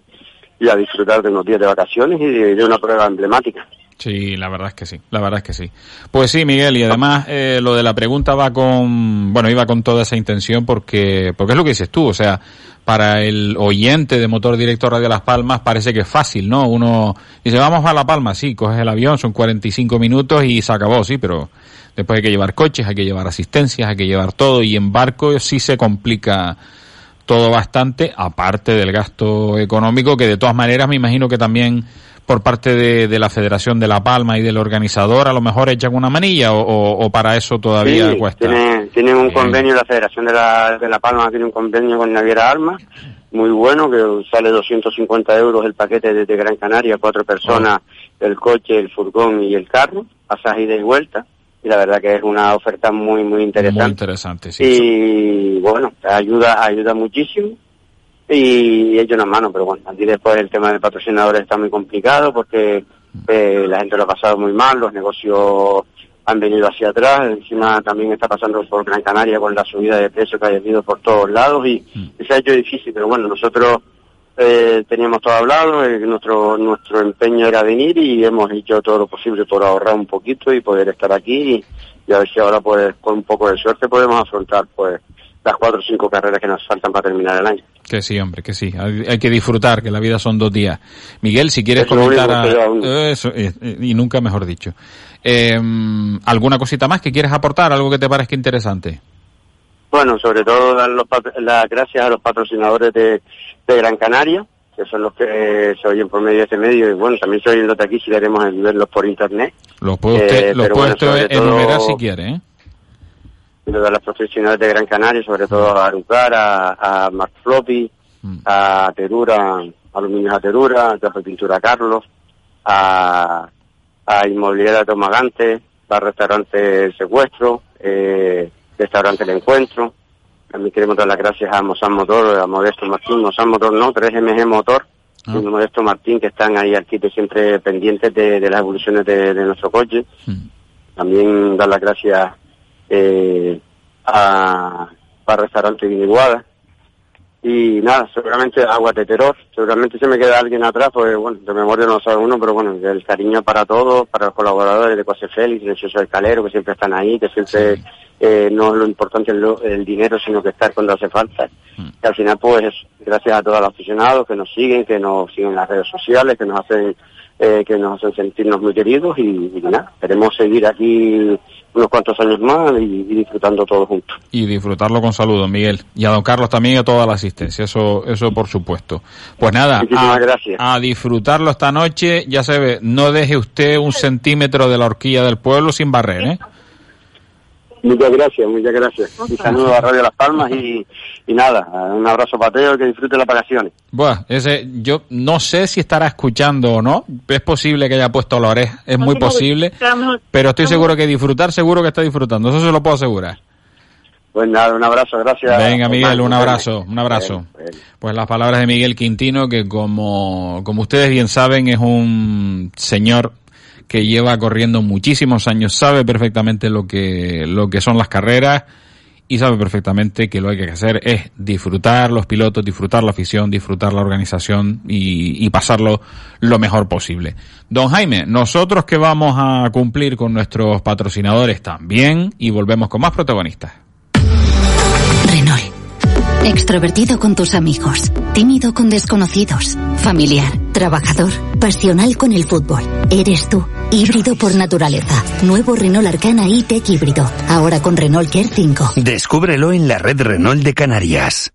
y a disfrutar de unos días de vacaciones y de, de una prueba emblemática. Sí, la verdad es que sí, la verdad es que sí. Pues sí, Miguel, y además eh, lo de la pregunta va con, bueno, iba con toda esa intención porque, porque es lo que dices tú, o sea, para el oyente de Motor Directo Radio Las Palmas parece que es fácil, ¿no? Uno dice, vamos a La Palma, sí, coges el avión, son 45 minutos y se acabó, sí, pero después hay que llevar coches, hay que llevar asistencias, hay que llevar todo y en barco sí se complica todo bastante, aparte del gasto económico, que de todas maneras me imagino que también por parte de, de la Federación de La Palma y del organizador a lo mejor echan una manilla o, o- o para eso todavía Sí, cuesta. Tiene, tienen un convenio, la Federación de la, de la Palma tiene un convenio con Naviera Armas, muy bueno, que sale 250 euros el paquete desde Gran Canaria, cuatro personas, el coche, el furgón y el carro, pasaje ida y vuelta. Y la verdad que es una oferta muy, muy interesante. Muy interesante, sí. y bueno, ayuda, ayuda muchísimo y echa una mano, pero bueno, aquí después el tema de patrocinadores está muy complicado porque eh, la gente lo ha pasado muy mal, los negocios han venido hacia atrás, encima también está pasando por Gran Canaria con la subida de precios que ha habido por todos lados y, y se ha hecho difícil, pero bueno, nosotros eh, teníamos todo hablado, eh, nuestro nuestro empeño era venir y hemos hecho todo lo posible por ahorrar un poquito y poder estar aquí y, y a ver si ahora pues con un poco de suerte podemos afrontar pues las cuatro o cinco carreras que nos faltan para terminar el año. Que sí, hombre, que sí. Hay, hay que disfrutar, que la vida son dos días. Miguel, si quieres comentar a- eso, eh, eh, y nunca mejor dicho. Eh, ¿Alguna cosita más que quieres aportar? ¿Algo que te parezca interesante? Bueno, sobre todo dar los las gracias a los patrocinadores de, de Gran Canaria, que son los que eh, se oyen por medio de este medio, y bueno, también se oyen los de aquí si queremos verlos por internet. Los puede Eh, usted, los pero puede bueno, usted sobre todo- enumerar si quiere, ¿eh? De los profesionales de Gran Canaria, sobre todo a Arucar, a, a Mark Floppy, a Terura, Aluminios a Terura, a Pintura Carlos, a, a Inmobiliaria Tomagante, a Restaurante El Secuestro, eh, Restaurante El Encuentro. También queremos dar las gracias a Mozán Motor, a Modesto Martín, Mozán Motor no, 3MG Motor, y Modesto Martín, que están ahí quite siempre pendientes de, de las evoluciones de, de nuestro coche. También dar las gracias eh, a, para restaurante Guiniguada. Y nada, seguramente agua de terror, seguramente se me queda alguien atrás, pues bueno, de memoria no lo sabe uno, pero bueno, el cariño para todos, para los colaboradores de Cose Félix, Silencioso del Calero, que siempre están ahí, que siempre eh, no es lo importante el, el dinero, sino que estar cuando hace falta. Y al final, pues, gracias a todos los aficionados que nos siguen, que nos siguen en las redes sociales, que nos hacen eh, que nos hacen sentirnos muy queridos y, y nada, queremos seguir aquí unos cuantos años más y, y disfrutando todos juntos. Y disfrutarlo con saludos, Miguel. Y a don Carlos también y a toda la asistencia, eso, eso por supuesto. Pues nada, a, gracias. a disfrutarlo esta noche, ya se ve, no deje usted un centímetro de la horquilla del pueblo sin barrer, ¿eh? Muchas gracias, muchas gracias. Un saludo a Radio Las Palmas y, y nada, un abrazo pateo, que disfrute las vacaciones. Buah, ese, yo no sé si estará escuchando o no, es posible que haya puesto la oreja, es muy posible, pero estoy seguro que disfrutar, seguro que está disfrutando, eso se lo puedo asegurar. Pues nada, un abrazo, gracias. Venga, Miguel, un Bueno, abrazo, un abrazo. Pues las palabras de Miguel Quintino, que como, como ustedes bien saben, es un señor que lleva corriendo muchísimos años, sabe perfectamente lo que, lo que son las carreras y sabe perfectamente que lo que hay que hacer es disfrutar los pilotos, disfrutar la afición, disfrutar la organización y, y pasarlo lo mejor posible. Don Jaime, nosotros que vamos a cumplir con nuestros patrocinadores también y volvemos con más protagonistas. Renault. Extrovertido con tus amigos, tímido con desconocidos, familiar, trabajador, pasional con el fútbol. Eres tú, híbrido por naturaleza. Nuevo Renault Arcana E-Tech híbrido, ahora con Renault Care 5. Descúbrelo en la red Renault de Canarias.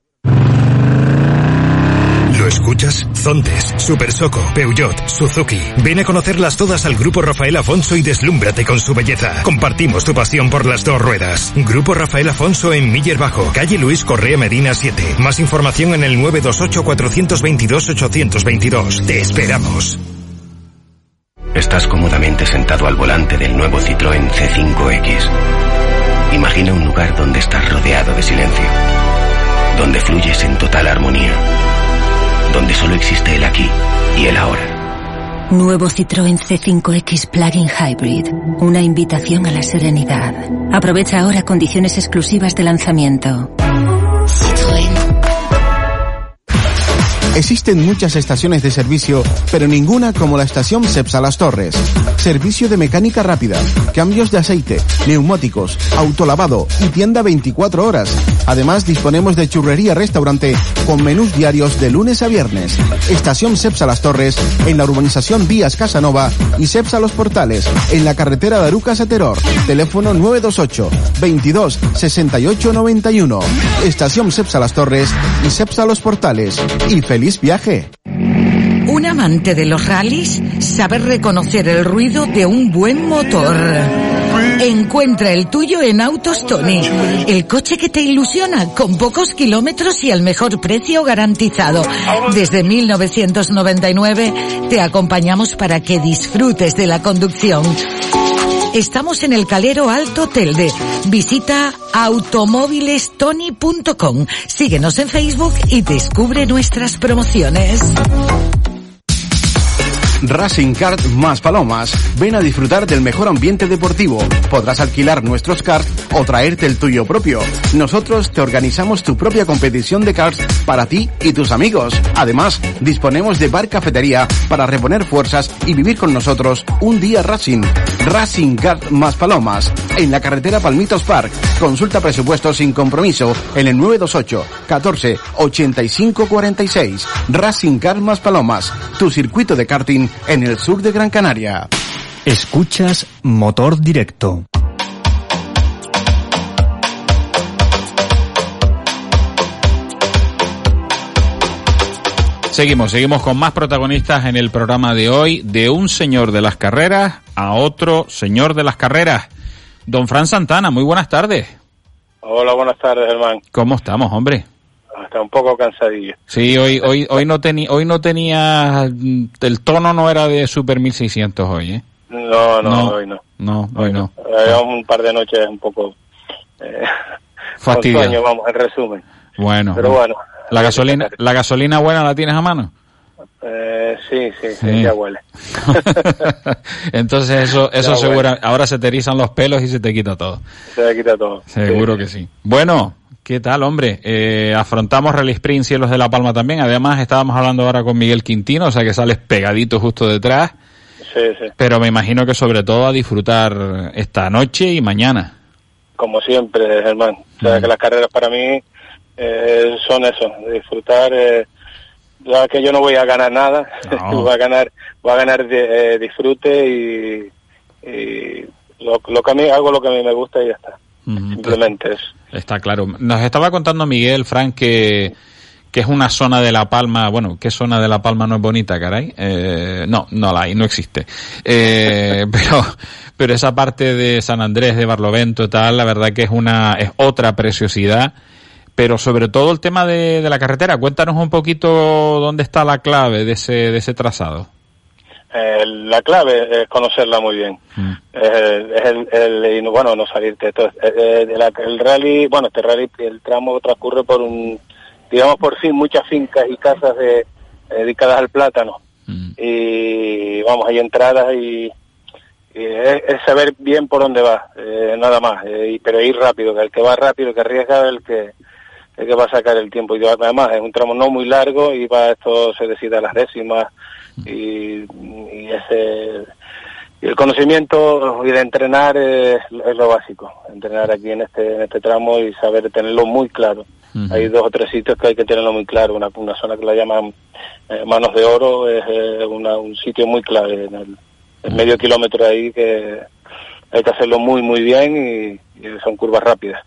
¿Lo escuchas? Zontes, Super Soco, Peugeot, Suzuki. Ven a conocerlas todas al Grupo Rafael Afonso y deslúmbrate con su belleza. Compartimos tu pasión por las dos ruedas. Grupo Rafael Afonso en Miller Bajo, calle Luis Correa Medina 7. Más información en el 928-422-822. Te esperamos. Estás cómodamente sentado al volante del nuevo Citroën C5X. Imagina un lugar donde estás rodeado de silencio, donde fluyes en total armonía, donde solo existe el aquí y el ahora. Nuevo Citroën C5X Plug-in Hybrid. Una invitación a la serenidad. Aprovecha ahora condiciones exclusivas de lanzamiento. Existen muchas estaciones de servicio, pero ninguna como la estación Cepsa Las Torres. Servicio de mecánica rápida, cambios de aceite, neumáticos, autolavado y tienda 24 horas. Además, disponemos de churrería restaurante con menús diarios de lunes a viernes. Estación Cepsa Las Torres en la urbanización Vías Casanova y Cepsa Los Portales en la carretera de Arucas. Teléfono 928 22 68 91. Estación Cepsa Las Torres y Cepsa Los Portales. Y feliz viaje. Un amante de los rallies sabe reconocer el ruido de un buen motor. Encuentra el tuyo en Autos Tony, el coche que te ilusiona con pocos kilómetros y al mejor precio garantizado. Desde 1999 te acompañamos para que disfrutes de la conducción. Estamos en el Calero Alto Telde. Visita automóvilestony.com. Síguenos en Facebook y descubre nuestras promociones. Racing Kart más Palomas. Ven a disfrutar del mejor ambiente deportivo. Podrás alquilar nuestros karts o traerte el tuyo propio. Nosotros te organizamos tu propia competición de karts para ti y tus amigos. Además, disponemos de bar cafetería para reponer fuerzas y vivir con nosotros un día Racing. Racing Kart más Palomas. En la carretera Palmitos Park. Consulta presupuestos sin compromiso en el 928 14 85 46. Racing Kart más Palomas. Tu circuito de karting en el sur de Gran Canaria. Escuchas Motor Directo. Seguimos, seguimos con más protagonistas en el programa de hoy, de un señor de las carreras a otro señor de las carreras. Don Fran Santana, muy buenas tardes. Hola, buenas tardes, hermano. ¿Cómo estamos, hombre? Hasta un poco cansadillo. Sí, hoy hoy hoy no tenía hoy no tenía el tono no era de Super 1600 hoy, ¿eh? No, no, hoy no. No, hoy no. Llevamos un par de noches un poco eh, Fastidio. sueño, vamos, en resumen. Bueno. Pero bueno. La gasolina la gasolina buena la tienes a mano. Eh, sí, sí, sí, Sí. ya huele. Entonces eso eso Ya, seguro ahora se te erizan los pelos y se te quita todo. Se le quita todo. Seguro que sí. Bueno, ¿qué tal, hombre? Eh, afrontamos Rally Sprint Cielos de la Palma también. Además, estábamos hablando ahora con Miguel Quintino, o sea que sales pegadito justo detrás. Sí, sí. Pero me imagino que sobre todo a disfrutar esta noche y mañana. Como siempre, Germán. O sea, que las carreras para mí eh, son eso, disfrutar. Eh, ya que yo no voy a ganar nada, voy a ganar, voy a ganar de- eh, disfrute y, y lo, lo que a mí hago lo que a mí me gusta y ya está. Simplemente eso. Está claro. Nos estaba contando Miguel, Frank, que, que es una zona de La Palma, bueno, ¿qué zona de La Palma no es bonita, caray? Eh, no, no la hay, no existe. Eh, pero, pero esa parte de San Andrés, de Barlovento y tal, la verdad que es una, es otra preciosidad. Pero sobre todo el tema de, de la carretera, cuéntanos un poquito dónde está la clave de ese, de ese trazado. Eh, la clave es conocerla muy bien. Es el, el- no- bueno, no salirte. Entonces, eh, el rally, bueno, este rally, el tramo transcurre por un, digamos por fin, muchas fincas y casas de, eh, dedicadas al plátano. Y vamos, hay entradas y, es, es saber bien por dónde va, eh, nada más, y- pero ir rápido, que el que va rápido, el que arriesga, es el que el que va a sacar el tiempo. Y además es un tramo no muy largo y va esto se decide a las décimas y, y ese y el conocimiento y de entrenar es, es lo básico, entrenar aquí en este en este tramo y saber tenerlo muy claro. Hay dos o tres sitios que hay que tenerlo muy claro. Una, una zona que la llaman eh, Manos de Oro es eh, una- un sitio muy clave en el, el medio kilómetro de ahí que hay que hacerlo muy muy bien y, y son curvas rápidas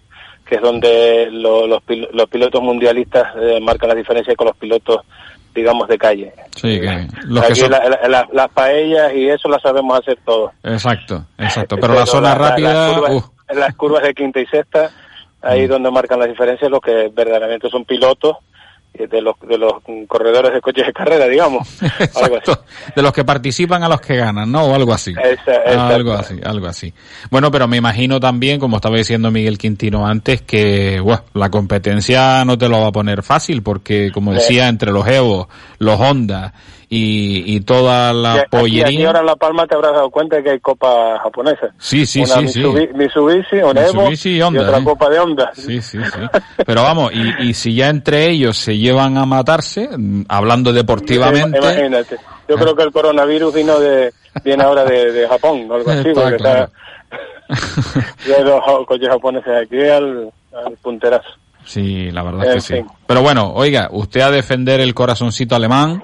que es donde lo- los, los pilotos mundialistas eh, marcan la diferencia con los pilotos digamos de calle. Sí, que los que Aquí son... la- la- la- las paellas y eso las sabemos hacer todos. Exacto, exacto. Pero la zona la- la- rápida... las, curvas, uh, las curvas de quinta y sexta ahí donde marcan la diferencia los que verdaderamente son pilotos de los de los corredores de coches de carrera digamos algo así de los que participan a los que ganan, ¿no? O algo así. Exacto. algo así, algo así. Bueno, pero me imagino también, como estaba diciendo Miguel Quintino antes, que bueno, la competencia no te lo va a poner fácil, porque como decía, entre los Evo, los Honda y, y toda la Y aquí, pollería. ahora en La Palma te habrás dado cuenta que hay copa japonesa. Sí, sí, una sí, sí. Mitsubi- Mitsubishi, un Evo Mitsubishi y Honda, otra ¿eh? copa de Honda. Sí, sí, sí. Pero vamos, y, y si ya entre ellos se llevan a matarse, mm, hablando deportivamente, Imagínate. Yo creo que el coronavirus vino de, viene ahora de, de Japón, o algo así, porque claro. está de los coches japoneses aquí al, al punterazo. Sí, la verdad En que sí. Pero bueno, oiga, usted a defender el corazoncito alemán,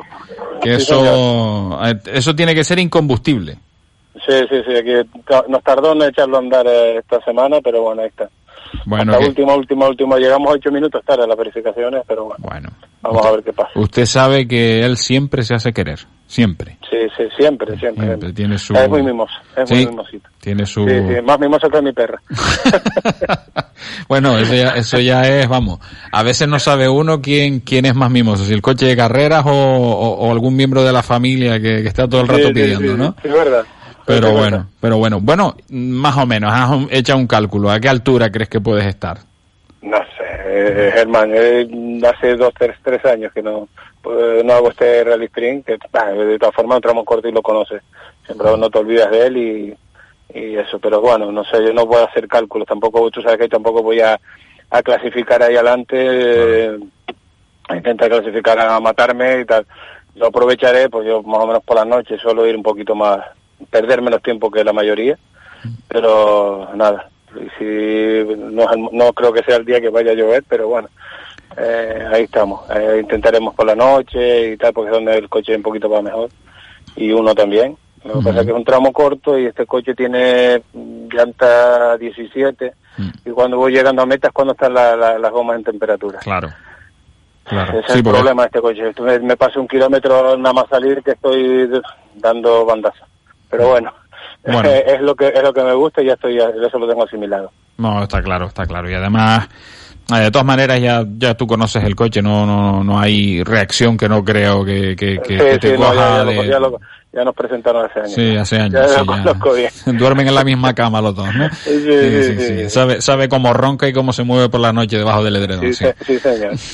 que eso, eh, eso tiene que ser incombustible. Sí, sí, sí, aquí nos tardó en echarlo a andar eh, esta semana, pero bueno, ahí está. Bueno, Hasta que- última, última, última, llegamos ocho minutos tarde a las verificaciones, pero bueno, vamos a ver qué pasa. usted sabe que él siempre se hace querer, siempre. Sí, sí, siempre, siempre. Siempre tiene su... Es muy mimoso, es Sí, muy mimosito. Tiene su... Sí, sí, más mimoso que mi perra. Bueno, eso ya, eso ya es, vamos, a veces no sabe uno quién, quién es más mimoso, si el coche de carreras o, o- o algún miembro de la familia que, que está todo el rato pidiendo, ¿no? Sí, es verdad. Pero bueno, pero bueno, bueno, más o menos, haz un- echa un cálculo, ¿a qué altura crees que puedes estar? No sé, eh, Germán, eh, hace dos, tres, tres años que no pues, no hago este rally sprint, que bah, de todas formas un tramo corto y lo conoces. Siempre no te olvidas de él y, y eso, pero bueno, no sé, yo no puedo hacer cálculos, tampoco, tú sabes que tampoco voy a, a clasificar ahí adelante, eh, a intentar clasificar a matarme y tal. Lo aprovecharé, pues yo más o menos por la noche suelo ir un poquito más, perder menos tiempo que la mayoría, pero nada, si no, creo que sea el día que vaya a llover, pero bueno, eh, ahí estamos. Eh, intentaremos por la noche y tal, porque es donde el coche un poquito va mejor y uno también. Lo que pasa es que es un tramo corto y este coche tiene llanta 17 y cuando voy llegando a meta es cuando están la- la- las gomas en temperatura. Claro. Claro. Ese es el problema de este coche. Me, me paso un kilómetro nada más salir que estoy dando bandazos. Pero bueno, Bueno. es lo que es lo que me gusta y ya estoy eso lo tengo asimilado. No, está claro, está claro. Y además, eh, de todas maneras, ya, ya tú conoces el coche, no, no, no hay reacción que no creo que, que, que- Sí, que te sí, no, coja ya, ya lo- de- ya lo- ya nos presentaron hace años. Sí, hace años. Ya sí, lo ya. conozco bien. Duermen en la misma cama los dos, ¿no? Sí, sí, sí, sí. Sabe, sabe cómo ronca y cómo se mueve por la noche debajo del edredón. Sí, sí. se- sí, señor.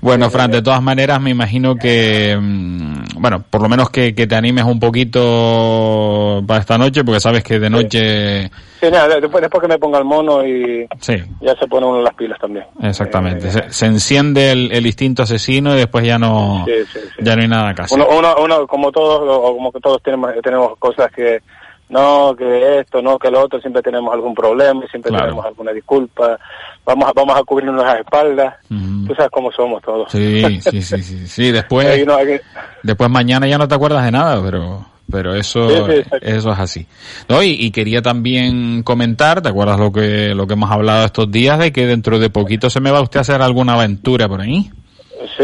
Bueno, Fran, de todas maneras me imagino que, mm, bueno, por lo menos que, que te animes un poquito para esta noche, porque sabes que de noche... Sí, nada, después, después que me ponga el mono y Sí, ya se pone uno las pilas también. exactamente. Se, se enciende el, el instinto asesino y después ya no, Sí, sí, sí. ya no hay nada casi. Uno, uno, uno, como todos, o como que todos tenemos, tenemos cosas que, no, que esto, no, que lo otro, siempre tenemos algún problema, y siempre Claro. tenemos alguna disculpa, vamos a, vamos a cubrirnos las espaldas, tú sabes cómo somos todos. Sí, sí, sí, sí, sí. Después, no, que- después mañana ya no te acuerdas de nada, pero, pero eso, Sí, sí, exacto. eso es así. No, y, y quería también comentar, ¿te acuerdas lo que, lo que hemos hablado estos días de que dentro de poquito se me va usted a hacer alguna aventura por ahí?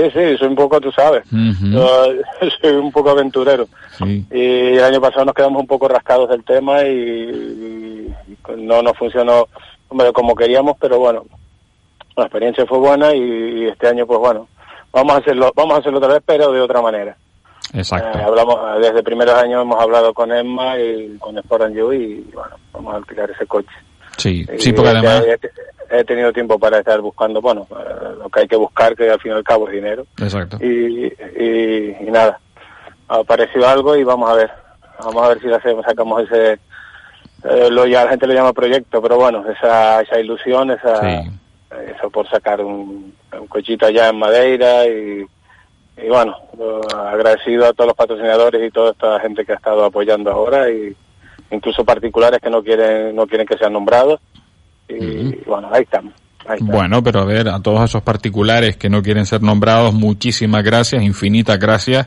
Sí, sí, soy un poco, tú sabes, yo soy un poco aventurero. Sí. Y el año pasado nos quedamos un poco rascados del tema y, y no nos funcionó hombre, como queríamos, pero bueno, la experiencia fue buena y, y este año pues bueno, vamos a hacerlo, vamos a hacerlo otra vez, pero de otra manera. Exacto. Eh, hablamos desde primeros años hemos hablado con Emma y con Sport and You y bueno, vamos a alquilar ese coche. Sí, Y sí, porque he- además, he, he tenido tiempo para estar buscando, bueno, eh, lo que hay que buscar, que al fin y al cabo es dinero. Exacto. y, y, y nada, apareció algo y vamos a ver, vamos a ver si hacemos, sacamos ese eh, lo, ya la gente lo llama proyecto, pero bueno, esa, esa ilusión, esa, eso por sacar un, un cochito allá en Madeira y, y bueno, agradecido a todos los patrocinadores y toda esta gente que ha estado apoyando ahora y incluso particulares que no quieren no quieren que sean nombrados y bueno, ahí estamos. Ahí estamos. Bueno, pero a ver, a todos esos particulares que no quieren ser nombrados, muchísimas gracias, infinitas gracias.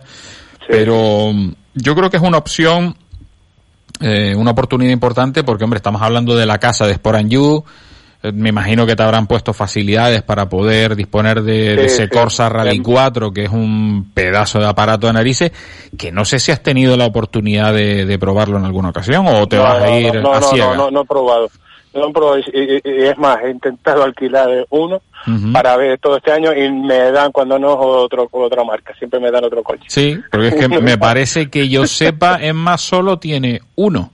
Pero mm, yo creo que es una opción, eh, una oportunidad importante porque, hombre, estamos hablando de la casa de Sport and You. Eh, Me imagino que te habrán puesto facilidades para poder disponer de, de Sí, ese sí. Corsa Rally Em. 4, que es un pedazo de aparato de narices, que no sé si has tenido la oportunidad de, de probarlo en alguna ocasión o te No, vas no, a ir no, no, a no, no, no he probado. No y- y es más, he intentado alquilar uno Ujú. para ver todo este año y me dan cuando no otro otra marca, siempre me dan otro coche. Sí, porque es que me parece que yo sepa, Emma solo tiene uno.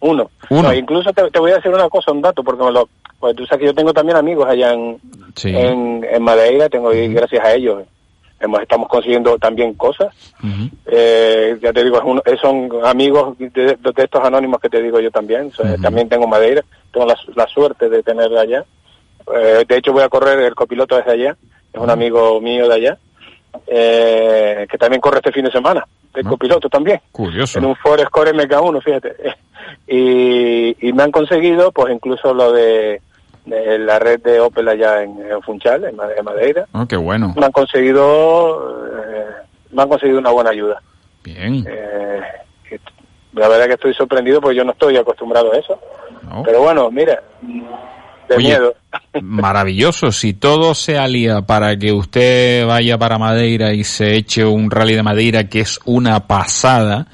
Uno. Uno. No, incluso te, te voy a decir una cosa, un dato, porque me lo, pues tú sabes que yo tengo también amigos allá en, Sí. en, en Madeira, tengo y gracias a ellos hemos, estamos consiguiendo también cosas. Eh, ya te digo, es uno- son amigos de, de estos anónimos que te digo yo también. También tengo Madeira, tengo la, la suerte de tener allá. Eh, de hecho, voy a correr el copiloto desde allá, es un amigo mío de allá, eh, que también corre este fin de semana, el copiloto también Curioso. en un Ford Score MK1, fíjate. Y, y me han conseguido, pues incluso lo de, de la red de Opel allá en, en Funchal, en, Ma- en Madeira. Oh, qué bueno. Me han conseguido, eh, me han conseguido una buena ayuda. Bien. Eh, la verdad que estoy sorprendido porque yo no estoy acostumbrado a eso. Pero bueno, mira, de Oye, miedo. Maravilloso. Si todo se alía para que usted vaya para Madeira y se eche un rally de Madeira que es una pasada,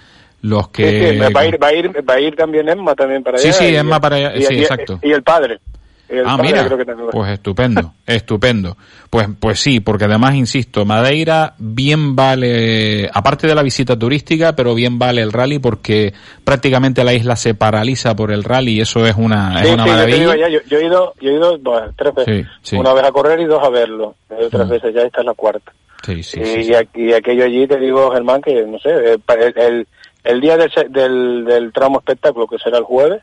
los que... Sí, sí, va a ir, va a ir, va a ir también Emma también para Sí, allá. sí, y- Emma para allá, y- sí, y- exacto. Y el padre. El Ah, mira, creo que pues estupendo, estupendo. Pues, pues sí, porque además, insisto, Madeira bien vale, aparte de la visita turística, pero bien vale el rally porque prácticamente la isla se paraliza por el rally y eso es una, Sí, es una sí, maravilla. ya, yo, yo he ido, yo he ido bueno, tres veces. Sí. Una vez a correr y dos a verlo. He ido tres veces, ya esta es la cuarta. Sí, sí, y, y aqu- y aquello allí te digo, Germán, que no sé, eh, el, el, el día del, del, del tramo espectáculo, que será el jueves.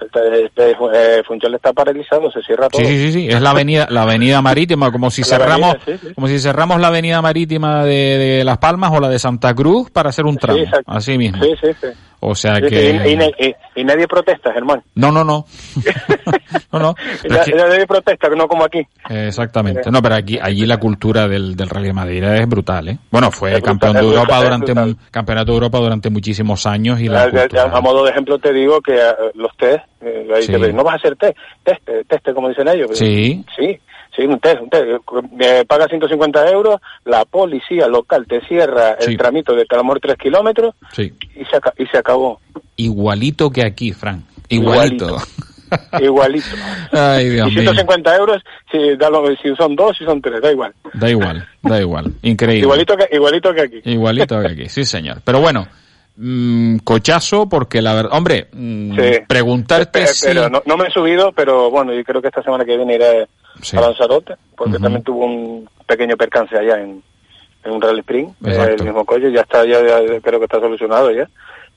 Este, este, eh, Funchal está paralizado, se cierra todo. Sí, sí, sí, es la avenida, la avenida marítima, como si La cerramos, avenida, sí, sí. como si cerramos la avenida marítima de, de Las Palmas o la de Santa Cruz para hacer un tramo, así mismo. Sí, sí, sí. O sea que, y, y na- y- y nadie protesta, Germán. no, no, no, no, no, es que- nadie protesta, no como aquí. Exactamente. No, pero aquí, allí la cultura del, del Rally de Madeira es brutal, ¿eh? Bueno, fue campeón de Europa brutal, durante, mu- campeonato de Europa durante muchísimos años y la A, a- cultura. a modo de ejemplo te digo que eh, los test, eh, ahí Sí. te no vas a hacer test, test, test, como dicen ellos. Sí. Sí, sí, un test, un test. Eh, pagas 150 euros, la policía local te cierra el Sí. tramito de Calamor 3 kilómetros Sí. y se, y se acabó. Igualito que aquí, Fran. Igualito. Igualito. Ay, Dios y mío. 150 euros si, da lo- si son dos, si son tres, da igual. Da igual, da igual. Increíble. Igualito que, igualito que aquí. Igualito que aquí, sí señor. Pero bueno, mm, cochazo porque la verdad, hombre, mm, Sí. preguntarte Pe- si... Pero no, no me he subido, pero bueno, yo creo que esta semana que viene iré Sí. a Lanzarote, porque también tuvo un pequeño percance allá en, en un rally Exacto. el mismo coche, ya está, ya, ya creo que está solucionado ya,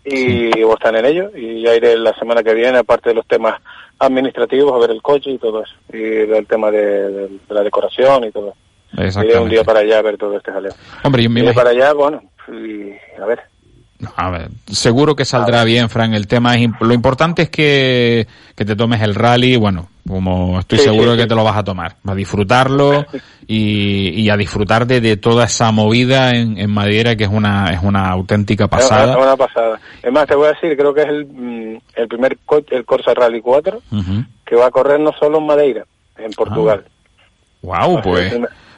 y o están en ello, y ya iré la semana que viene, aparte de los temas administrativos, a ver el coche y todo eso, y el tema de, de- de la decoración y todo eso. Iré un día para allá a ver todo este jaleo. Hombre, yo me Iré para allá, bueno, y a ver. A ver, seguro que saldrá bien, Fran. El tema es lo importante es que, que te tomes el rally. Bueno, como estoy Sí, seguro sí, que sí. te lo vas a tomar, a disfrutarlo y, y a disfrutar de, de toda esa movida en, en Madeira que es una es una auténtica Es una, pasada. una pasada. Es más, te voy a decir, creo que es el, mm, el primer el Corsa Rally 4, Ujú. que va a correr no solo en Madeira, en Portugal. Wow, pues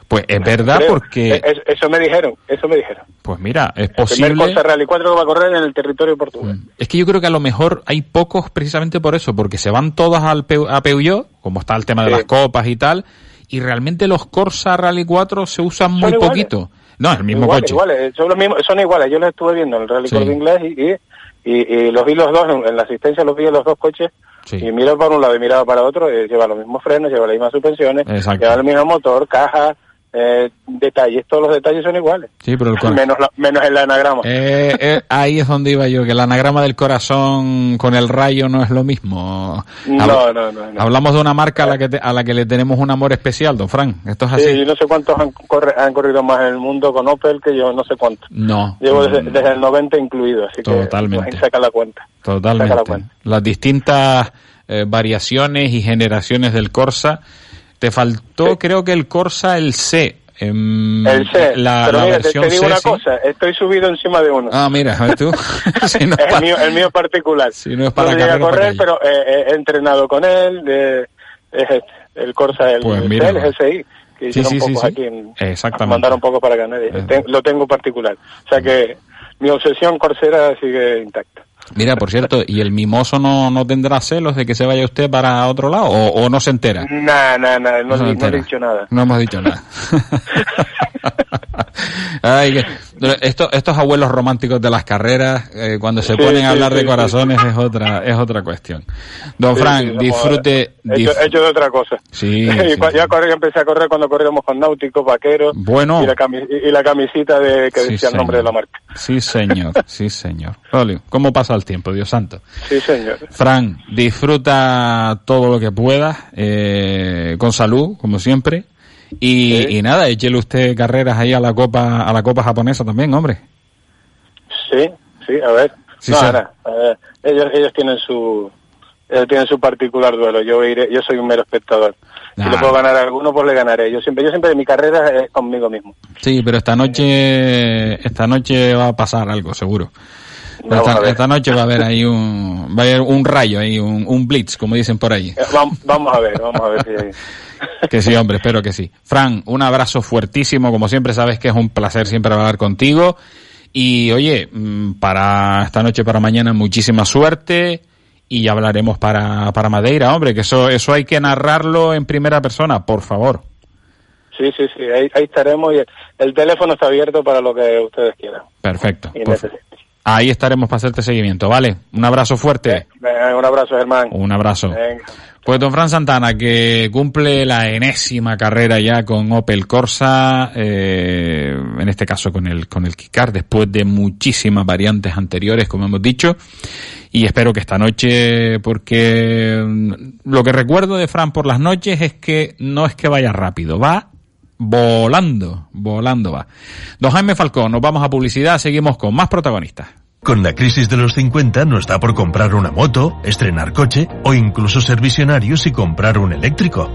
pues es verdad Creo. porque Eh, es- eso me dijeron, eso me dijeron. pues mira es El primer posible. Rally 4 que va a correr en el territorio de Portugal. Es que yo creo que a lo mejor hay pocos precisamente por eso, porque se van todas al Peu- a Peugeot, como está el tema de Sí. las copas y tal, y realmente los Corsa Rally 4 se usan muy iguales. poquito. No, es el mismo iguales, coche. iguales, eh, son, los mismos, son iguales. Yo los estuve viendo en el Rally Sí. Inglés y, y, y- y los vi los dos, en, en la asistencia los vi en los dos coches. Sí. Y miro para un lado y miraba para otro, eh, lleva los mismos frenos, lleva las mismas suspensiones, Exacto. lleva el mismo motor, caja, eh, detalles, todos los detalles son iguales. Sí, pero el cor- Menos, la- menos el anagrama. Eh, eh, ahí es donde iba yo, que el anagrama del corazón con el rayo no es lo mismo. No, Habla- no, no, no. Hablamos de una marca a la que te- a la que le tenemos un amor especial, don Frank. Esto es así. Sí, yo no sé cuántos han, corre- han corrido más en el mundo con Opel que yo, no sé cuántos. No, Llevo desde, desde el 90 incluido, así que Totalmente. imagínate, saca la cuenta. Saca la totalmente. cuenta. Las distintas eh, variaciones y generaciones del Corsa. Te faltó, creo que el Corsa, el C. em, El C, La, pero la mira, te, versión te digo C, una sí. cosa, estoy subido encima de uno. Ah, mira, tú. Si no es es pa- el mío, el mío particular. Si no es para no carrera, correr, para pero eh, he entrenado con él, el Corsa, el, Pues el mira, el GSI, que hicieron sí, sí, pocos sí. aquí, en, Exactamente. mandaron pocos para Canarias. Eh. Ten- lo tengo particular. O sea que mi obsesión corsera sigue intacta. Mira, por cierto, ¿y el mimoso no, no tendrá celos de que se vaya usted para otro lado o, o no se entera? Nah, nah, nah, no, No no he dicho nada. No hemos dicho nada. Ay, esto- estos abuelos románticos de las carreras, eh, cuando se Sí, ponen a sí, hablar sí, de corazones es otra es otra cuestión. Don Frank, disfrute. He hecho, dif- he hecho de otra cosa. Sí, ya corrí, empecé a correr cuando corríamos con náuticos, vaqueros. Bueno. Y la, cami- y la camisita de que decía el nombre de la marca. Sí, señor, sí, señor. Ole, ¿Cómo pasa el tiempo, Dios santo? Sí, señor. Fran, disfruta todo lo que puedas, eh, con salud, como siempre. Y, y nada, échele usted carreras ahí a la copa, a la copa japonesa también, hombre. Sí, sí, a ver. Sí, no, ellos, ellos tienen su ellos tienen su particular duelo. Yo iré, yo soy un mero espectador. Si le puedo ganar a alguno, pues le ganaré. Yo siempre, yo siempre mi carrera es conmigo mismo. Sí, pero esta noche, esta noche va a pasar algo, seguro. Vamos Esta, noche va a haber ahí un, va a haber un rayo ahí, un, un blitz, como dicen por ahí. Eh, vam- Vamos a ver, vamos a ver si hay. Que sí, hombre, espero que sí. Fran, un abrazo fuertísimo, como siempre sabes que es un placer siempre hablar contigo. Y oye, mm, para esta noche, para mañana, muchísima suerte y ya hablaremos para, para Madeira, hombre, que eso, eso hay que narrarlo en primera persona, por favor. Sí, sí, sí, ahí, ahí estaremos y el, el teléfono está abierto para lo que ustedes quieran. Perfecto. Ahí estaremos para hacerte seguimiento, ¿vale? Un abrazo fuerte. Un abrazo, Germán. Un abrazo. Venga. Pues don Fran Santana, que cumple la enésima carrera ya con Opel Corsa, eh, en este caso con el, con el Kikar, después de muchísimas variantes anteriores, como hemos dicho. Y espero que esta noche, porque mm, lo que recuerdo de Fran por las noches es que no es que vaya rápido, va volando, volando va. Don Jaime Falcón, nos vamos a publicidad, seguimos con más protagonistas. Con la crisis de los 50 nos da por comprar una moto, estrenar coche o incluso ser visionarios y comprar un eléctrico.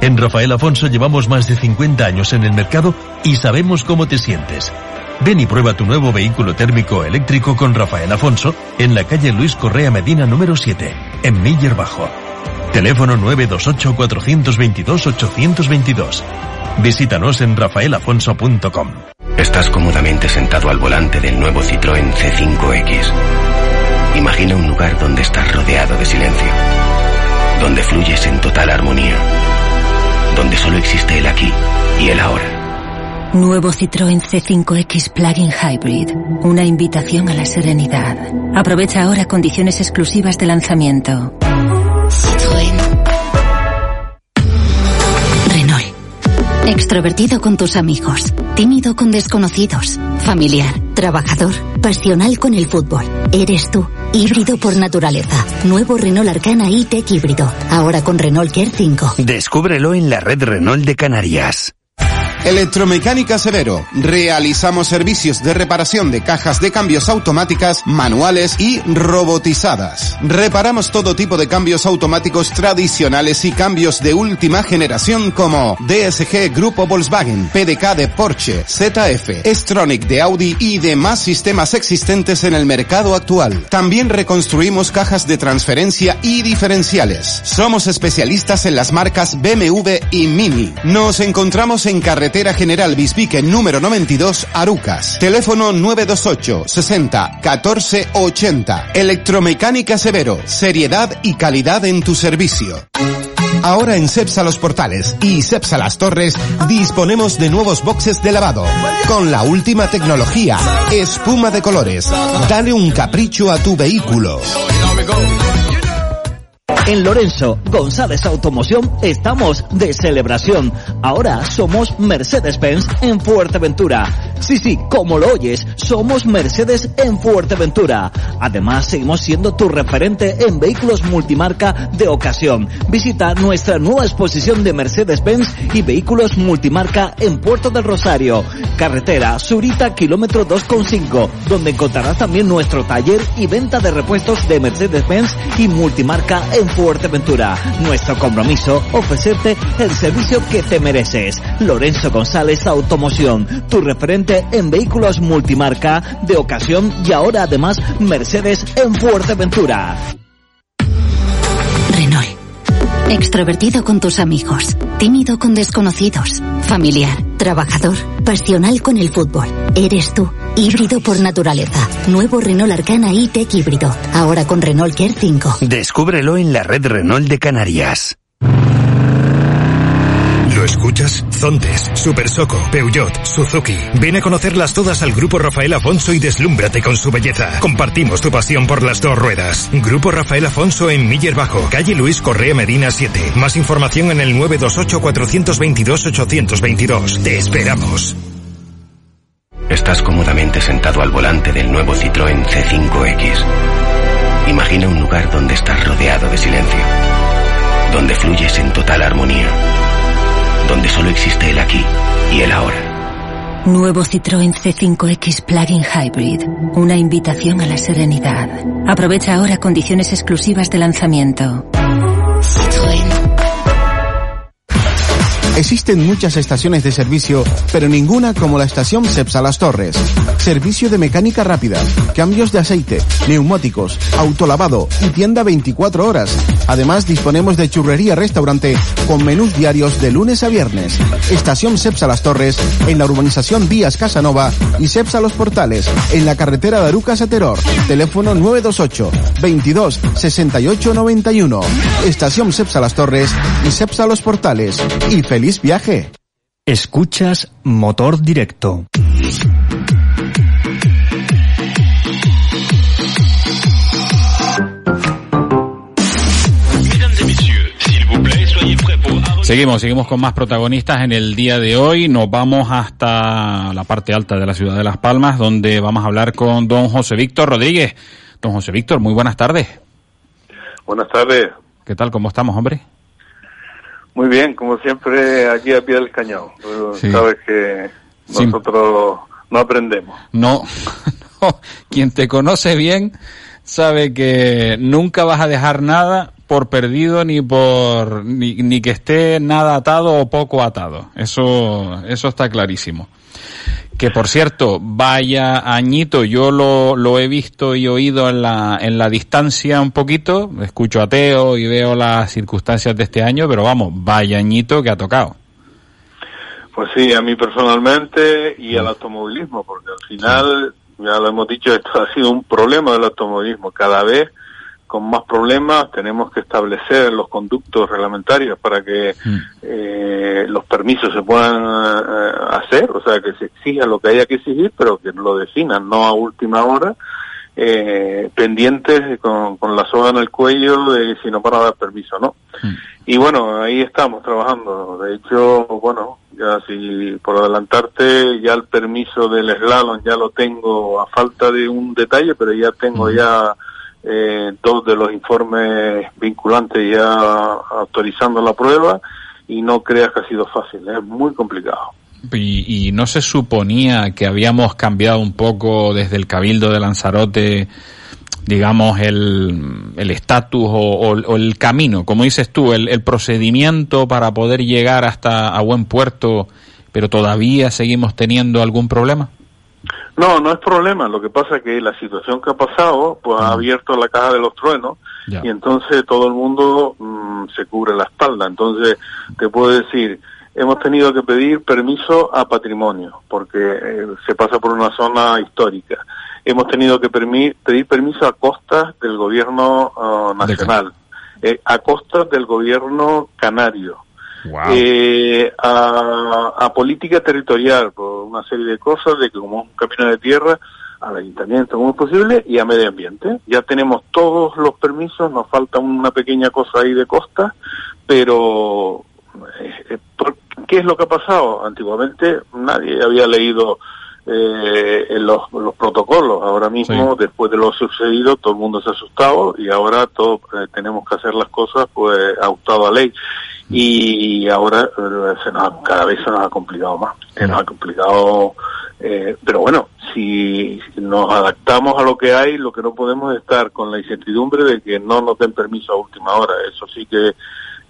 En Rafael Afonso llevamos más de 50 años en el mercado y sabemos cómo te sientes. Ven y prueba tu nuevo vehículo térmico eléctrico con Rafael Afonso en la calle Luis Correa Medina número 7, en Miller Bajo. Teléfono 928-422-822. Visítanos en rafaelafonso.com. Estás cómodamente sentado al volante del nuevo Citroën C5X. Imagina un lugar donde estás rodeado de silencio, donde fluyes en total armonía, donde solo existe el aquí y el ahora. Nuevo Citroën C5X Plug-in Hybrid. Una invitación a la serenidad. Aprovecha ahora condiciones exclusivas de lanzamiento. Renault. Extrovertido con tus amigos, tímido con desconocidos, familiar, trabajador, pasional con el fútbol. Eres tú, híbrido por naturaleza. Nuevo Renault Arcana E-Tech híbrido, ahora con Renault Care 5. Descúbrelo en la red Renault de Canarias. Electromecánica Severo. Realizamos servicios de reparación de cajas de cambios automáticas, manuales y robotizadas. Reparamos todo tipo de cambios automáticos tradicionales y cambios de última generación como DSG Grupo Volkswagen, PDK de Porsche, ZF, Stronic de Audi y demás sistemas existentes en el mercado actual. También reconstruimos cajas de transferencia y diferenciales. Somos especialistas en las marcas BMW y Mini. Nos encontramos en Carretera General Bisbique número 92, Arucas. Teléfono 928 60 14 80. Electromecánica Severo. Seriedad y calidad en tu servicio. Ahora en Cepsa Los Portales y Cepsa Las Torres disponemos de nuevos boxes de lavado con la última tecnología, espuma de colores. Dale un capricho a tu vehículo. En Lorenzo González Automoción estamos de celebración. Ahora somos Mercedes-Benz en Fuerteventura. Sí, sí, como lo oyes, somos Mercedes en Fuerteventura. Además, seguimos siendo tu referente en vehículos multimarca de ocasión. Visita nuestra nueva exposición de Mercedes-Benz y vehículos multimarca en Puerto del Rosario. Carretera Surita, kilómetro 2,5, donde encontrarás también nuestro taller y venta de repuestos de Mercedes-Benz y multimarca en Fuerteventura. Nuestro compromiso, ofrecerte el servicio que te mereces. Lorenzo González Automoción, tu referente en vehículos multimarca de ocasión y ahora además Mercedes en Fuerteventura. Renault. Extrovertido con tus amigos, tímido con desconocidos, familiar, trabajador, pasional con el fútbol. Eres tú, híbrido por naturaleza. Nuevo Renault Arcana e-Tech híbrido, ahora con Renault Care 5. Descúbrelo en la red Renault de Canarias. ¿Lo escuchas? Zontes, Super Soco, Peugeot, Suzuki. Ven a conocerlas todas al Grupo Rafael Afonso y deslúmbrate con su belleza. Compartimos tu pasión por las dos ruedas. Grupo Rafael Afonso en Miller Bajo, calle Luis Correa Medina 7. Más información en el 928-422-822. Te esperamos. Estás cómodamente sentado al volante del nuevo Citroën C5X. Imagina un lugar donde estás rodeado de silencio, donde fluyes en total armonía, donde solo existe el aquí y el ahora. Nuevo Citroën C5X Plug-in Hybrid. Una invitación a la serenidad. Aprovecha ahora condiciones exclusivas de lanzamiento. Existen muchas estaciones de servicio, pero ninguna como la estación Cepsa Las Torres. Servicio de mecánica rápida, cambios de aceite, neumáticos, autolavado y tienda 24 horas. Además, disponemos de churrería restaurante con menús diarios de lunes a viernes. Estación Cepsa Las Torres en la urbanización Vías Casanova y Cepsa Los Portales en la carretera de Arucas. Teléfono 928 22 68 91. Estación Cepsa Las Torres y Cepsa Los Portales. Y feliz viaje. Escuchas Motor Directo. Seguimos, seguimos con más protagonistas en el día de hoy. Nos vamos hasta la parte alta de la ciudad de Las Palmas, donde vamos a hablar con don José Víctor Rodríguez. Don José Víctor, muy buenas tardes. Buenas tardes. ¿Qué tal? ¿Cómo estamos, hombre? Muy bien, como siempre, aquí a pie del cañón. Sí. Sabes que nosotros no aprendemos. No, no, quien te conoce bien sabe que nunca vas a dejar nada por perdido ni por ni, ni que esté nada atado o poco atado. Eso eso está clarísimo. Que por cierto, vaya añito, yo lo, lo he visto y oído en la, en la distancia un poquito, escucho a Teo y veo las circunstancias de este año, pero vamos, vaya añito que ha tocado. Pues sí, a mí personalmente y al automovilismo, porque al final, ya lo hemos dicho, esto ha sido un problema del automovilismo. Cada vez con más problemas tenemos que establecer los conductos reglamentarios para que eh, los permisos se puedan eh, hacer, o sea, que se exija lo que haya que exigir, pero que lo definan, no a última hora, eh, pendientes con, con la soga en el cuello de si no van a dar permiso no. Y bueno, ahí estamos trabajando. De hecho, bueno, ya si por adelantarte, ya el permiso del slalom ya lo tengo a falta de un detalle, pero ya tengo ya eh, dos de los informes vinculantes ya autorizando la prueba y no creas que ha sido fácil, es muy complicado. Y, no se suponía que habíamos cambiado un poco desde el Cabildo de Lanzarote, digamos, el el estatus o, o, o, el camino, como dices tú, el, el procedimiento para poder llegar hasta a buen puerto, pero todavía seguimos teniendo algún problema. No, no es problema. Lo que pasa es que la situación que ha pasado, pues ha abierto la caja de los truenos Ya. y entonces todo el mundo mm, se cubre la espalda. Entonces, te puedo decir, hemos tenido que pedir permiso a patrimonio porque eh, se pasa por una zona histórica. Hemos tenido que permi- pedir permiso a costas del gobierno ah, nacional, eh, a costas del gobierno canario. Eh, a, a política territorial, por una serie de cosas, de que como es un camino de tierra, al ayuntamiento como es posible y a medio ambiente. Ya tenemos todos los permisos, nos falta una pequeña cosa ahí de costa, pero eh, eh, ¿qué es lo que ha pasado? Antiguamente nadie había leído eh, en los, los, protocolos. Ahora mismo, después de lo sucedido, todo el mundo se ha asustado y ahora todos eh, tenemos que hacer las cosas pues ajustado a ley. Y ahora se nos cada vez se nos ha complicado más. Se nos ha complicado, eh, pero bueno, si nos adaptamos a lo que hay, lo que no podemos es estar con la incertidumbre de que no nos den permiso a última hora. Eso sí que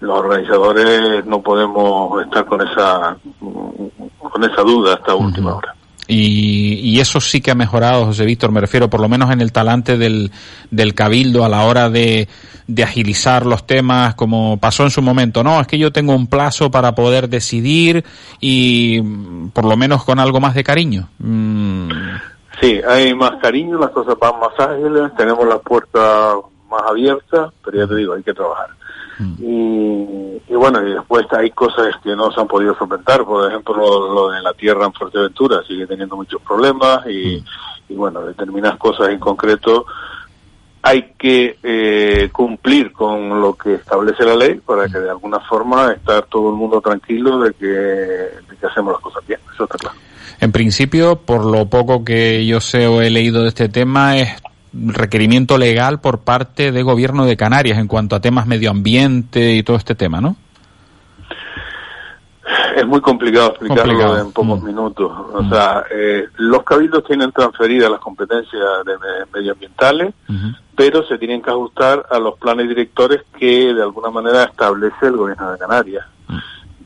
los organizadores no podemos estar con esa con esa duda hasta última hora. Y, y, eso sí que ha mejorado, José Víctor, me refiero por lo menos en el talante del, del cabildo a la hora de, de, agilizar los temas, como pasó en su momento. No, es que yo tengo un plazo para poder decidir y por lo menos con algo más de cariño. Mm. Sí, hay más cariño, las cosas van más ágiles, tenemos la puerta más abierta, pero ya te digo, hay que trabajar. Y, y, bueno, y después hay cosas que no se han podido solventar, por ejemplo, lo, de la tierra en Fuerteventura sigue teniendo muchos problemas y, y bueno, determinadas cosas en concreto hay que eh, cumplir con lo que establece la ley para que de alguna forma estar todo el mundo tranquilo de que, de que hacemos las cosas bien, eso está claro. En principio, por lo poco que yo sé o he leído de este tema, es requerimiento legal por parte del gobierno de Canarias en cuanto a temas medio ambiente y todo este tema, ¿no? Es muy complicado explicarlo en pocos mm. minutos. O mm. sea, eh, los cabildos tienen transferidas las competencias de medioambientales, pero se tienen que ajustar a los planes directores que de alguna manera establece el gobierno de Canarias.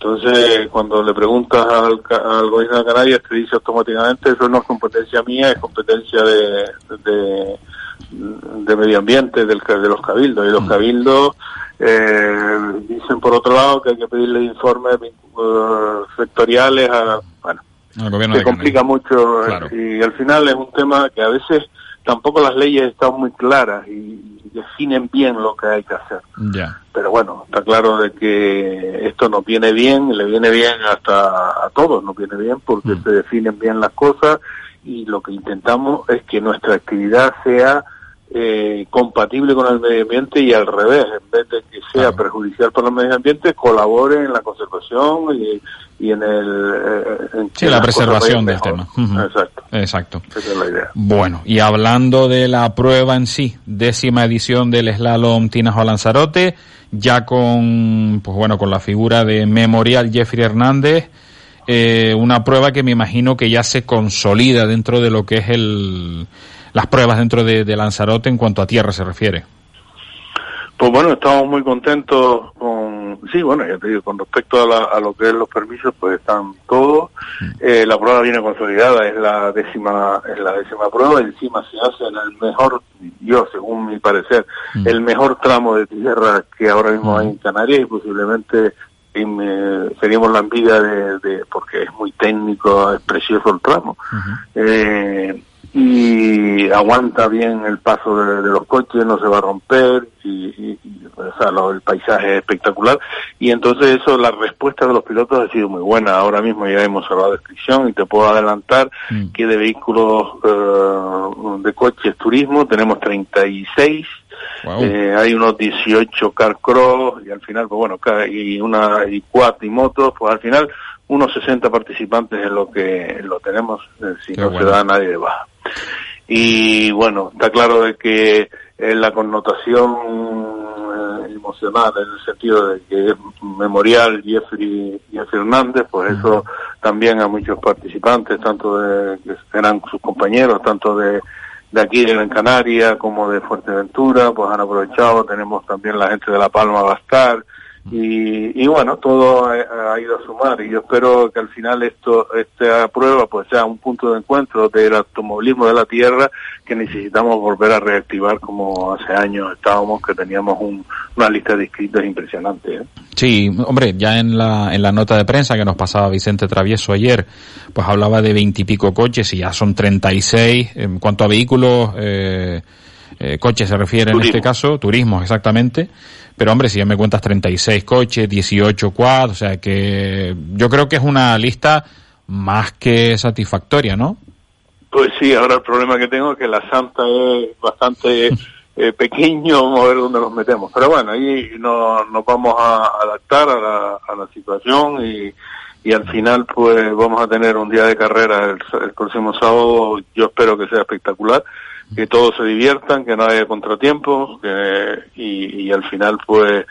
Mm. Entonces, cuando le preguntas al, al, gobierno de Canarias, te dice automáticamente, eso no es competencia mía, es competencia de, de, de medio ambiente del, de los cabildos. Y los cabildos eh, dicen, por otro lado, que hay que pedirle informes uh, sectoriales a... Bueno, se complica mucho eh, y al final es un tema que a veces tampoco las leyes están muy claras y, definen bien lo que hay que hacer. Pero bueno, está claro de que esto nos viene bien, le viene bien hasta a todos, nos viene bien porque mm. se definen bien las cosas y lo que intentamos es que nuestra actividad sea eh, compatible con el medio ambiente y al revés, en vez de que sea perjudicial para el medio ambiente, colabore en la conservación y, y en el eh, en la preservación del tema. Exacto. Exacto. Esa es la idea. Bueno, y hablando de la prueba en sí, décima edición del slalom Tinajo Lanzarote, ya con pues bueno, con la figura de Memorial Jeffrey Hernández, eh, una prueba que me imagino que ya se consolida dentro de lo que es el las pruebas dentro de, de Lanzarote en cuanto a tierra se refiere. Pues bueno, estamos muy contentos con, sí, bueno, ya te digo, con respecto a, lo que es los permisos, pues están todos. Mm. Eh, la prueba viene consolidada, es la décima, es la décima prueba, encima se hace en el mejor, yo según mi parecer, mm. el mejor tramo de tierra que ahora mismo hay en mm. Canarias y posiblemente seríamos la envidia de, porque es muy técnico, es precioso el tramo. eh, y aguanta bien el paso de, los coches, no se va a romper y, o sea, el paisaje es espectacular y entonces eso, la respuesta de los pilotos ha sido muy buena. Ahora mismo ya hemos cerrado la descripción y te puedo adelantar mm. que de vehículos eh, de coches turismo tenemos 36 Eh, hay unos 18 car cross y al final, pues bueno, y una y cuatro y motos, pues al final unos 60 participantes en lo que lo tenemos, eh, si no se da nadie de baja. Y bueno, está claro de que eh, la connotación eh, emocional en el sentido de que es memorial Jeffrey, Jeffrey Hernández, pues eso también a muchos participantes, tanto de que eran sus compañeros, tanto de de aquí de Gran Canaria como de Fuerteventura, pues han aprovechado, tenemos también la gente de La Palma va a estar, y, y bueno, todo ha, ido a sumar y yo espero que al final esto, esta prueba pues sea un punto de encuentro del automovilismo de la tierra que necesitamos volver a reactivar como hace años estábamos, que teníamos un, una lista de inscritos impresionante. ¿eh? Sí, hombre, ya en la, en la nota de prensa que nos pasaba Vicente Travieso ayer, pues hablaba de veintipico coches y ya son treinta y seis. En cuanto a vehículos, eh, eh, coches se refiere en este caso, turismo exactamente. Pero hombre, si ya me cuentas 36 coches, 18 quads, o sea que yo creo que es una lista más que satisfactoria, ¿no? Pues sí, ahora el problema que tengo es que la Santa es bastante eh, pequeño, vamos a ver dónde nos metemos. Pero bueno, ahí no, nos vamos a adaptar a la, a la situación y, y al final pues vamos a tener un día de carrera el, el próximo sábado, yo espero que sea espectacular, que todos se diviertan, que no haya contratiempos que, y, y al final pues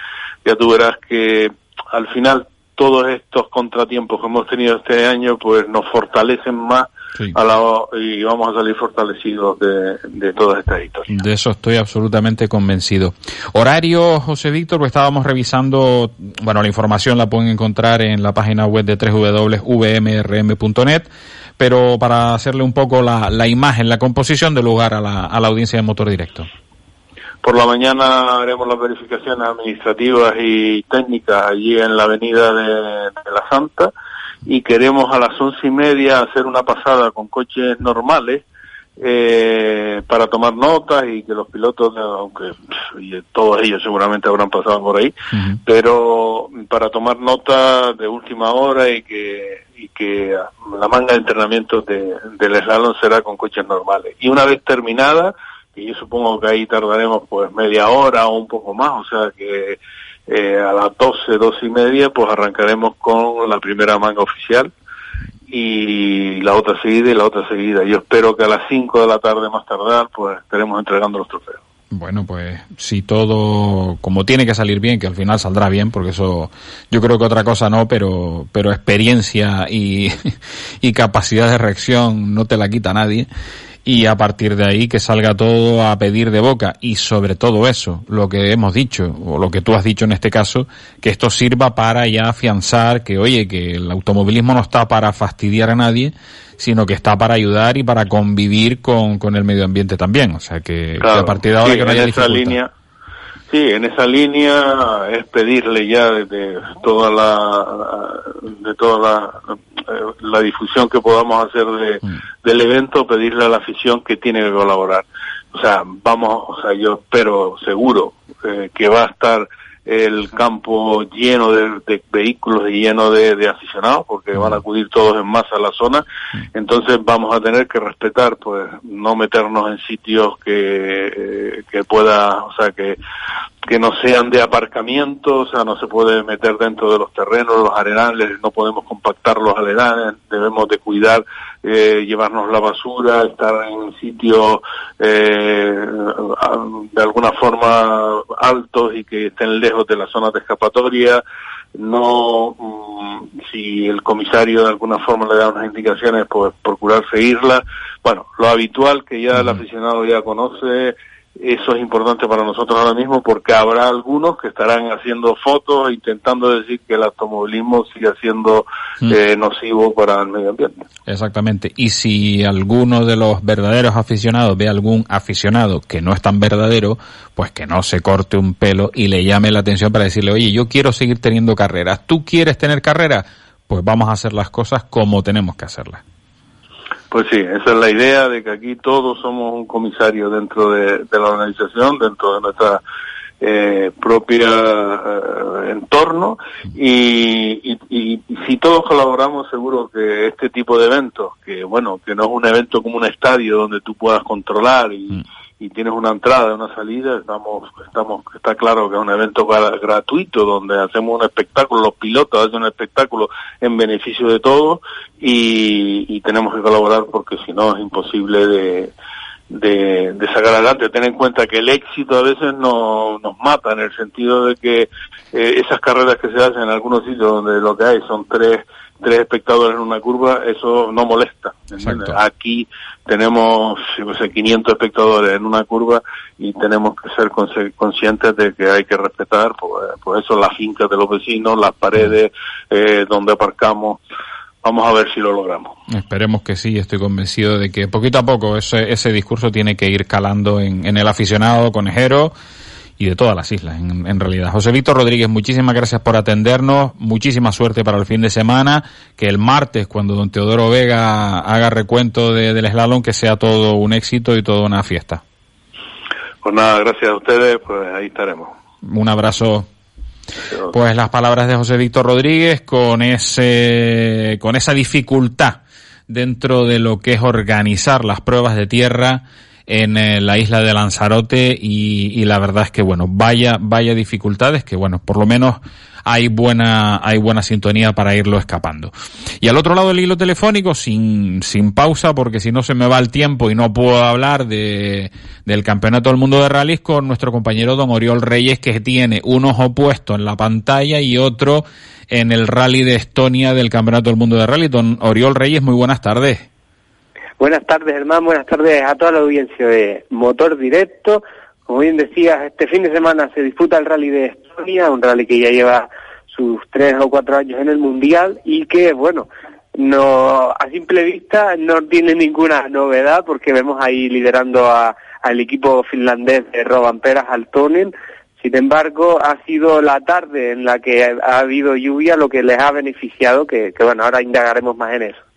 ya tú verás que al final todos estos contratiempos que hemos tenido este año pues nos fortalecen más a la, y vamos a salir fortalecidos de, de todas estas historias. De eso estoy absolutamente convencido. Horario, José Víctor, pues estábamos revisando, bueno, la información la pueden encontrar en la página web de www.vmrm.net, pero para hacerle un poco la, la imagen, la composición de lugar a la, a la audiencia de Motor Directo. Por la mañana haremos las verificaciones administrativas y técnicas allí en la avenida de, de La Santa y queremos a las once y media hacer una pasada con coches normales eh, para tomar notas y que los pilotos, aunque y todos ellos seguramente habrán pasado por ahí, pero para tomar notas de última hora y que y que la manga de entrenamiento de, del slalom será con coches normales. Y una vez terminada, y yo supongo que ahí tardaremos pues media hora o un poco más, o sea que eh, a las 12, 12 y media, pues arrancaremos con la primera manga oficial y la otra seguida y la otra seguida. Yo espero que a las 5 de la tarde más tardar, pues estaremos entregando los trofeos. Bueno, pues si todo como tiene que salir bien, que al final saldrá bien, porque eso yo creo que otra cosa no, pero pero experiencia y, y capacidad de reacción no te la quita nadie y a partir de ahí que salga todo a pedir de boca. Y sobre todo eso, lo que hemos dicho o lo que tú has dicho en este caso, que esto sirva para ya afianzar que oye, que el automovilismo no está para fastidiar a nadie, sino que está para ayudar y para convivir con, con el medio ambiente también, o sea que, que a partir de ahora sí, que no haya dificultad. línea Sí, en esa línea es pedirle ya de, toda la de toda la, eh, la difusión que podamos hacer de, del evento, pedirle a la afición que tiene que colaborar. O sea, vamos, o sea, yo espero seguro eh, que va a estar el campo lleno de, de vehículos y lleno de, de aficionados porque van a acudir todos en masa a la zona. Entonces vamos a tener que respetar pues no meternos en sitios que, eh, que pueda o sea que que no sean de aparcamiento, o sea, no se puede meter dentro de los terrenos, los arenales, no podemos compactar los arenales, debemos de cuidar, eh, llevarnos la basura, estar en sitios eh, de alguna forma altos y que estén lejos de las zonas de escapatoria, no mm, si el comisario de alguna forma le da unas indicaciones pues procurar seguirlas bueno lo habitual que ya el aficionado ya conoce eso es importante para nosotros ahora mismo porque habrá algunos que estarán haciendo fotos intentando decir que el automovilismo sigue siendo Mm. eh, nocivo para el medio ambiente Exactamente. Y si alguno de los verdaderos aficionados ve algún aficionado que no es tan verdadero, pues que no se corte un pelo y le llame la atención para decirle, oye, yo quiero seguir teniendo carreras. ¿Tú quieres tener carreras? Pues vamos a hacer las cosas como tenemos que hacerlas. Pues sí, esa es la idea de que aquí todos somos un comisario dentro de, la organización, dentro de nuestra eh, propia eh, entorno. Y, y, y si todos colaboramos seguro que este tipo de eventos, que bueno, que no es un evento como un estadio donde tú puedas controlar y, y tienes una entrada, una salida, estamos, estamos, está claro que es un evento gra- gratuito donde hacemos un espectáculo, los pilotos hacen un espectáculo en beneficio de todos y, y tenemos que colaborar porque si no es imposible de, de, de sacar adelante. Ten en cuenta que el éxito a veces no, nos mata en el sentido de que eh, esas carreras que se hacen en algunos sitios donde lo que hay son tres tres espectadores en una curva, eso no molesta. Aquí tenemos sé, 500 espectadores en una curva y tenemos que ser conse- conscientes de que hay que respetar, pues, pues eso, las fincas de los vecinos, las paredes eh, donde aparcamos. Vamos a ver si lo logramos. Esperemos que sí, estoy convencido de que poquito a poco ese, ese discurso tiene que ir calando en, en el aficionado conejero y de todas las islas, en, en realidad. José Víctor Rodríguez, muchísimas gracias por atendernos, muchísima suerte para el fin de semana, que el martes, cuando don Teodoro Vega haga recuento de- del slalom, que sea todo un éxito y toda una fiesta. Pues nada, gracias a ustedes, pues ahí estaremos. Un abrazo. Pues las palabras de José Víctor Rodríguez con ese, con esa dificultad dentro de lo que es organizar las pruebas de tierra en eh, la isla de Lanzarote y, la verdad es que bueno, vaya, vaya dificultades que bueno, por lo menos hay buena, hay buena sintonía para irlo escapando. Y al otro lado del hilo telefónico, sin, sin pausa, porque si no se me va el tiempo y no puedo hablar de, del Campeonato del Mundo de Rallys con nuestro compañero don Oriol Reyes, que tiene un ojo puesto en la pantalla y otro en el rally de Estonia del Campeonato del Mundo de Rally. Don Oriol Reyes, muy buenas tardes. Buenas tardes, hermano. Buenas tardes a toda la audiencia de Motor Directo. Como bien decías, este fin de semana se disputa el Rally de Estonia, un rally que ya lleva sus tres o cuatro años en el Mundial y que, bueno, no a simple vista no tiene ninguna novedad porque vemos ahí liderando al equipo finlandés de Robamperas Altonen. Sin embargo, ha sido la tarde en la que ha habido lluvia lo que les ha beneficiado, que bueno, ahora indagaremos más en eso.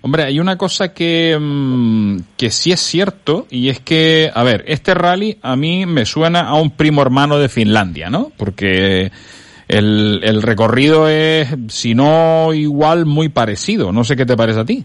Hombre, hay una cosa que, mm, que sí es cierto y es que, a ver, este rally a mí me suena a un primo hermano de Finlandia, ¿no? Porque el, el recorrido es, si no igual, muy parecido. No sé qué te parece a ti.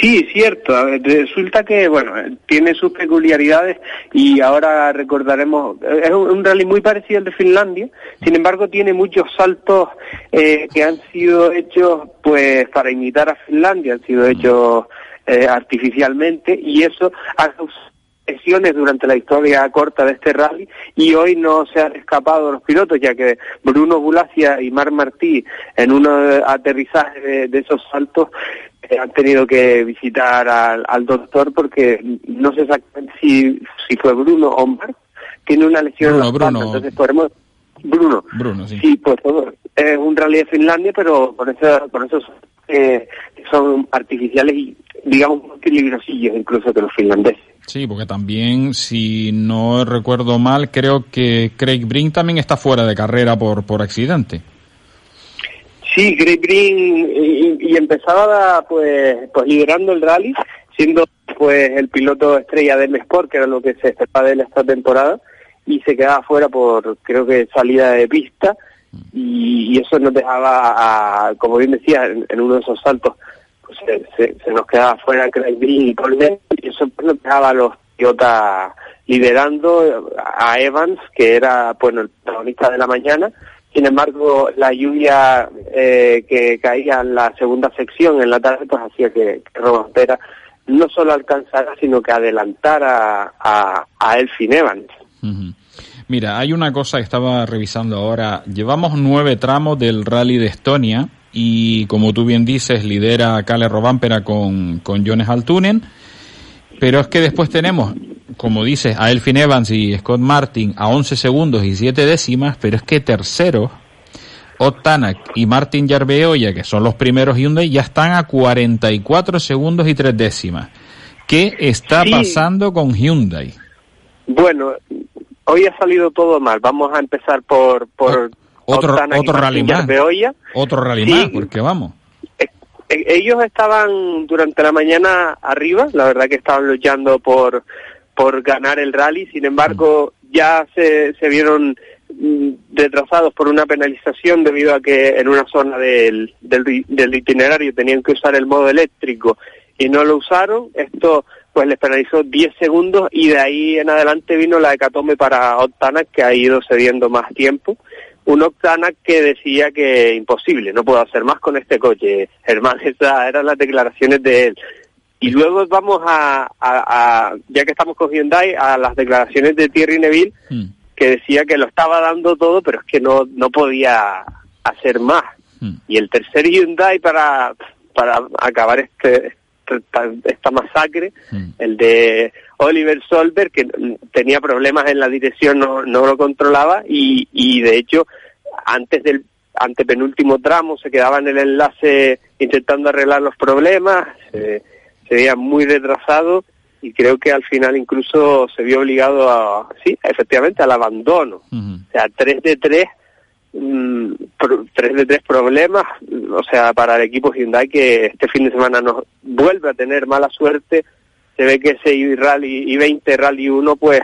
Sí, cierto. Resulta que, bueno, tiene sus peculiaridades y ahora recordaremos, es un rally muy parecido al de Finlandia, sin embargo tiene muchos saltos eh, que han sido hechos pues para imitar a Finlandia, han sido hechos eh, artificialmente y eso ha causado lesiones durante la historia corta de este rally y hoy no se han escapado los pilotos ya que Bruno Bulacia y Mar Martí en un aterrizaje de esos saltos han tenido que visitar al, doctor porque no sé exactamente si, si fue Bruno o Mark, tiene una lesión en la Bruno. entonces podemos... Bruno. Bruno, sí. Sí, pues es un rally de Finlandia, pero por eso, por eso eh, son artificiales y digamos más peligrosillos incluso que los finlandeses. Sí, porque también, si no recuerdo mal, creo que Craig Brink también está fuera de carrera por, por accidente. Sí, Greg Green y, empezaba pues pues liderando el rally, siendo pues el piloto estrella del Sport, que era lo que se esperaba de él esta temporada, y se quedaba fuera por creo que salida de pista y, eso nos dejaba, como bien decía, en, uno de esos saltos pues se, nos quedaba fuera Craig y Paul y eso pues, nos a los Toyota liderando a Evans, que era bueno el protagonista de la mañana, sin embargo, la lluvia eh, que caía en la segunda sección en la tarde, pues hacía que, que no solo alcanzara, sino que adelantara a, a Elfin Evans. Mira, hay una cosa que estaba revisando ahora. Llevamos nueve tramos del Rally de Estonia y, como tú bien dices, lidera Kalle Robampera con, con Jones Altunen. Pero es que después tenemos como dices, a Elfin Evans y Scott Martin a 11 segundos y 7 décimas, pero es que terceros, Ott y Martin Yarbeoya, que son los primeros Hyundai, ya están a 44 segundos y 3 décimas. ¿Qué está pasando con Hyundai? Bueno, hoy ha salido todo mal. Vamos a empezar por, por otro, otro rally más. Otro rally más, porque vamos. Eh, eh, ellos estaban durante la mañana arriba, la verdad que estaban luchando por por ganar el rally, sin embargo ya se, se vieron mm, retrasados por una penalización debido a que en una zona del, del, itinerario tenían que usar el modo eléctrico y no lo usaron, esto pues les penalizó 10 segundos y de ahí en adelante vino la hecatombe para Octanac que ha ido cediendo más tiempo. Un Octanac que decía que imposible, no puedo hacer más con este coche. Germán, esas eran las declaraciones de él. Y luego vamos a, ya que estamos con Hyundai, a las declaraciones de Thierry Neville, hmm. que decía que lo estaba dando todo, pero es que no, no podía hacer más. Hmm. Y el tercer Hyundai para, para acabar este, esta, masacre, hmm. el de Oliver Solberg, que tenía problemas en la dirección, no, no lo controlaba, y, y de hecho, antes del antepenúltimo tramo se quedaba en el enlace intentando arreglar los problemas. Eh, se veía muy retrasado y creo que al final incluso se vio obligado a, sí, efectivamente al abandono. O sea, tres de tres, mm, tres de tres problemas, o sea, para el equipo Hyundai que este fin de semana nos vuelve a tener mala suerte, se ve que ese rally y 20 rally 1 pues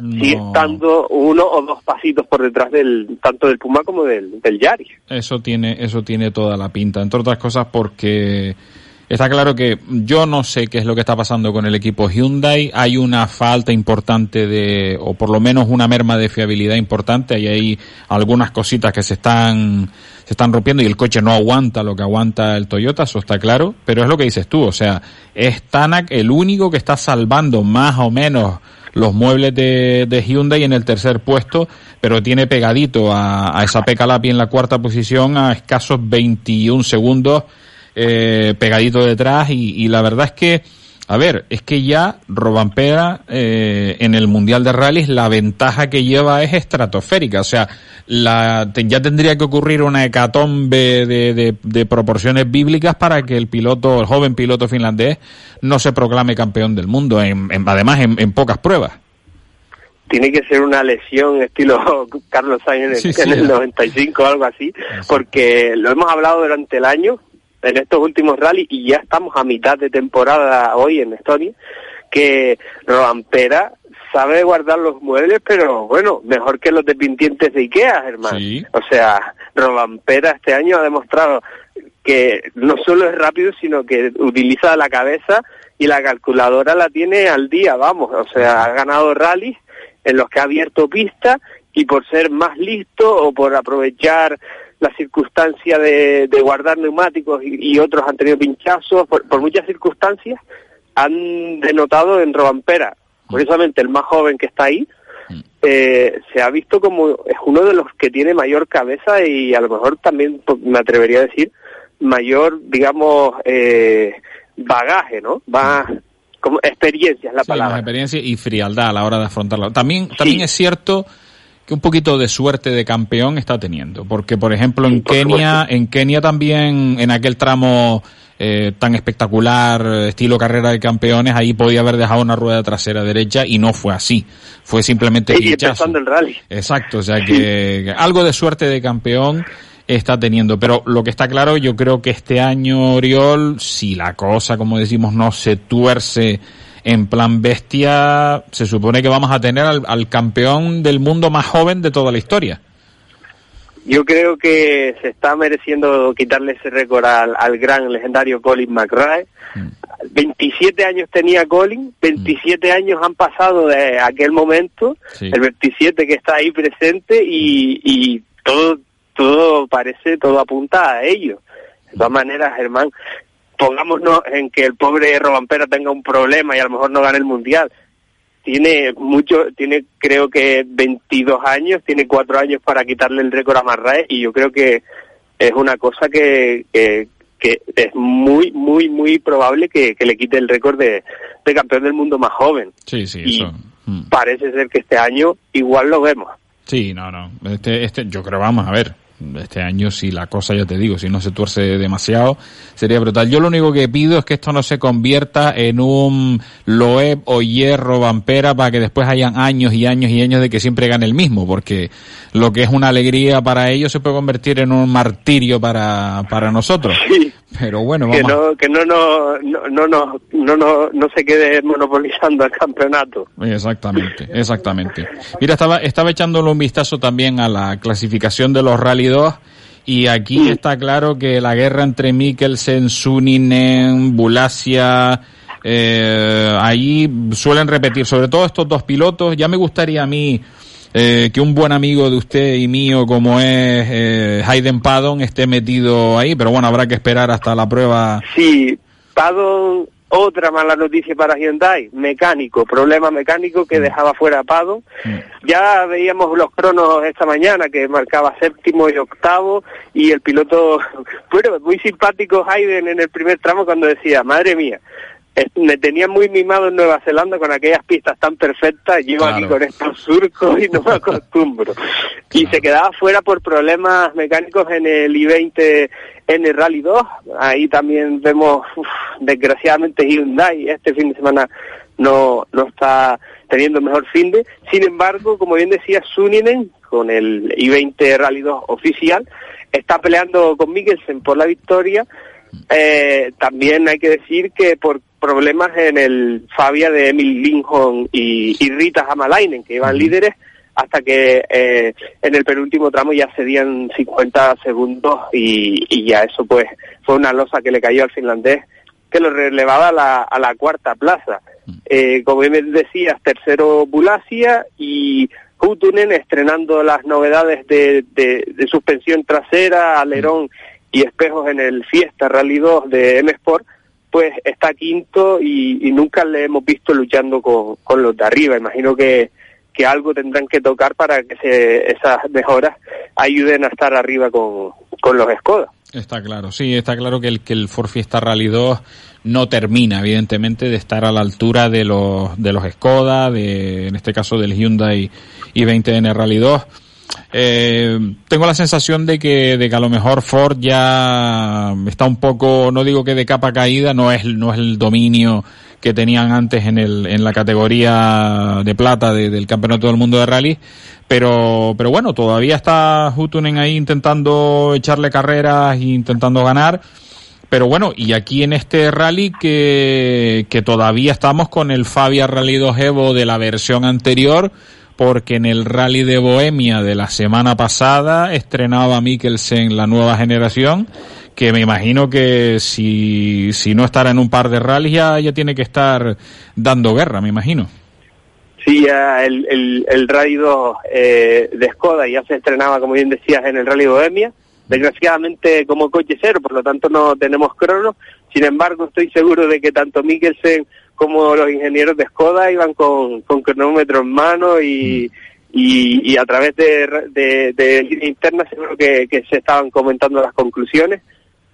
sigue estando uno o dos pasitos por detrás del tanto del Puma como del, del Yari. Eso tiene eso tiene toda la pinta, entre otras cosas porque Está claro que yo no sé qué es lo que está pasando con el equipo Hyundai. Hay una falta importante de, o por lo menos una merma de fiabilidad importante. Hay ahí algunas cositas que se están, se están rompiendo y el coche no aguanta lo que aguanta el Toyota, eso está claro. Pero es lo que dices tú, o sea, es Tanak el único que está salvando más o menos los muebles de, de Hyundai en el tercer puesto, pero tiene pegadito a, a esa Pecalapi en la cuarta posición a escasos 21 segundos eh, pegadito detrás y, y, la verdad es que, a ver, es que ya Robampera eh, en el Mundial de Rallys la ventaja que lleva es estratosférica, o sea, la, te, ya tendría que ocurrir una hecatombe de, de, de, proporciones bíblicas para que el piloto, el joven piloto finlandés, no se proclame campeón del mundo, en, en, además en, en pocas pruebas. Tiene que ser una lesión estilo Carlos Sainz en, sí, en sí, el 95 o algo así, porque lo hemos hablado durante el año, en estos últimos rallies y ya estamos a mitad de temporada hoy en Estonia, que Roampera sabe guardar los muebles, pero bueno, mejor que los de pintientes de Ikea, hermano. Sí. O sea, Robampera este año ha demostrado que no solo es rápido, sino que utiliza la cabeza y la calculadora la tiene al día, vamos. O sea, ha ganado rallies en los que ha abierto pista y por ser más listo o por aprovechar la circunstancia de, de guardar neumáticos y, y, otros han tenido pinchazos, por, por, muchas circunstancias, han denotado en Robampera. Curiosamente, el más joven que está ahí, eh, se ha visto como es uno de los que tiene mayor cabeza y a lo mejor también pues, me atrevería a decir mayor, digamos, eh, bagaje, ¿no? Va, como experiencia es la sí, palabra. experiencia y frialdad a la hora de afrontarlo. También, también sí. es cierto que un poquito de suerte de campeón está teniendo, porque por ejemplo en Kenia, en Kenia también en aquel tramo eh, tan espectacular, estilo carrera de campeones, ahí podía haber dejado una rueda trasera derecha y no fue así, fue simplemente y empezando el rally. Exacto, o sea que, que algo de suerte de campeón está teniendo. Pero lo que está claro, yo creo que este año, Oriol, si la cosa, como decimos, no se tuerce en plan bestia, se supone que vamos a tener al, al, campeón del mundo más joven de toda la historia. Yo creo que se está mereciendo quitarle ese récord al, al gran legendario Colin McRae. Mm. 27 años tenía Colin, 27 mm. años han pasado de aquel momento, sí. el 27 que está ahí presente y, y todo, todo parece, todo apunta a ello. De todas maneras, Germán, pongámonos en que el pobre Robampera tenga un problema y a lo mejor no gane el mundial. Tiene mucho, tiene creo que 22 años, tiene cuatro años para quitarle el récord a Marraes y yo creo que es una cosa que, que, que es muy, muy, muy probable que, que le quite el récord de, de, campeón del mundo más joven. Sí, sí, y eso. Mm. Parece ser que este año igual lo vemos. Sí, no, no. Este, este, yo creo, vamos a ver este año si la cosa ya te digo si no se tuerce demasiado sería brutal yo lo único que pido es que esto no se convierta en un Loeb o Hierro Vampera para que después hayan años y años y años de que siempre gane el mismo porque lo que es una alegría para ellos se puede convertir en un martirio para, para nosotros. Pero bueno vamos que no que no no no no no no, no, se quede monopolizando el campeonato. Exactamente exactamente. Mira estaba estaba echándole un vistazo también a la clasificación de los rally 2 y aquí está claro que la guerra entre Mikkelsen, Suninen, Bulasia, eh, ahí suelen repetir, sobre todo estos dos pilotos. Ya me gustaría a mí eh, que un buen amigo de usted y mío como es eh, Hayden Paddon esté metido ahí, pero bueno, habrá que esperar hasta la prueba. Sí, Paddon otra mala noticia para Hyundai, mecánico, problema mecánico que dejaba fuera a Pado. Ya veíamos los cronos esta mañana que marcaba séptimo y octavo y el piloto, bueno, muy simpático Hayden en el primer tramo cuando decía, madre mía, me tenía muy mimado en Nueva Zelanda con aquellas pistas tan perfectas, llevo claro. aquí con estos surcos y no me acostumbro. Claro. Y se quedaba fuera por problemas mecánicos en el I-20 en el Rally 2. Ahí también vemos, uf, desgraciadamente, Hyundai este fin de semana no, no está teniendo mejor fin de. Sin embargo, como bien decía Suninen, con el I-20 Rally 2 oficial, está peleando con Mikkelsen por la victoria. Eh, también hay que decir que por problemas en el Fabia de Emil Lincoln y, y Rita Hamalainen, que iban líderes, hasta que eh, en el penúltimo tramo ya cedían 50 segundos y, y, ya eso pues fue una losa que le cayó al finlandés que lo relevaba a la, a la cuarta plaza. Eh, como bien decías, tercero Bulasia y Hutunen estrenando las novedades de, de, de suspensión trasera, alerón y espejos en el Fiesta Rally 2 de M-Sport, pues está quinto y, y nunca le hemos visto luchando con, con los de arriba. Imagino que, que algo tendrán que tocar para que se, esas mejoras ayuden a estar arriba con, con los Skoda. Está claro, sí, está claro que el, que el Ford Fiesta Rally 2 no termina, evidentemente, de estar a la altura de los, de los Skoda, de, en este caso del Hyundai i20N Rally 2. Eh, tengo la sensación de que, de a lo mejor Ford ya está un poco, no digo que de capa caída, no es, no es el dominio que tenían antes en, el, en la categoría de plata de, del Campeonato del Mundo de Rally, pero, pero bueno, todavía está Hutunen ahí intentando echarle carreras e intentando ganar. Pero bueno, y aquí en este rally que, que todavía estamos con el Fabia Rally 2 Evo de la versión anterior, porque en el rally de Bohemia de la semana pasada estrenaba Mikkelsen la nueva generación, que me imagino que si, si no estará en un par de rallies ya, ya tiene que estar dando guerra, me imagino. Sí, ya el, el, el Rally 2 eh, de Skoda ya se estrenaba, como bien decías, en el Rally Bohemia. Desgraciadamente como coche cero, por lo tanto no tenemos crono. Sin embargo, estoy seguro de que tanto Mikkelsen como los ingenieros de Skoda iban con, con cronómetro en mano y, y, y a través de, de, interna seguro que, que se estaban comentando las conclusiones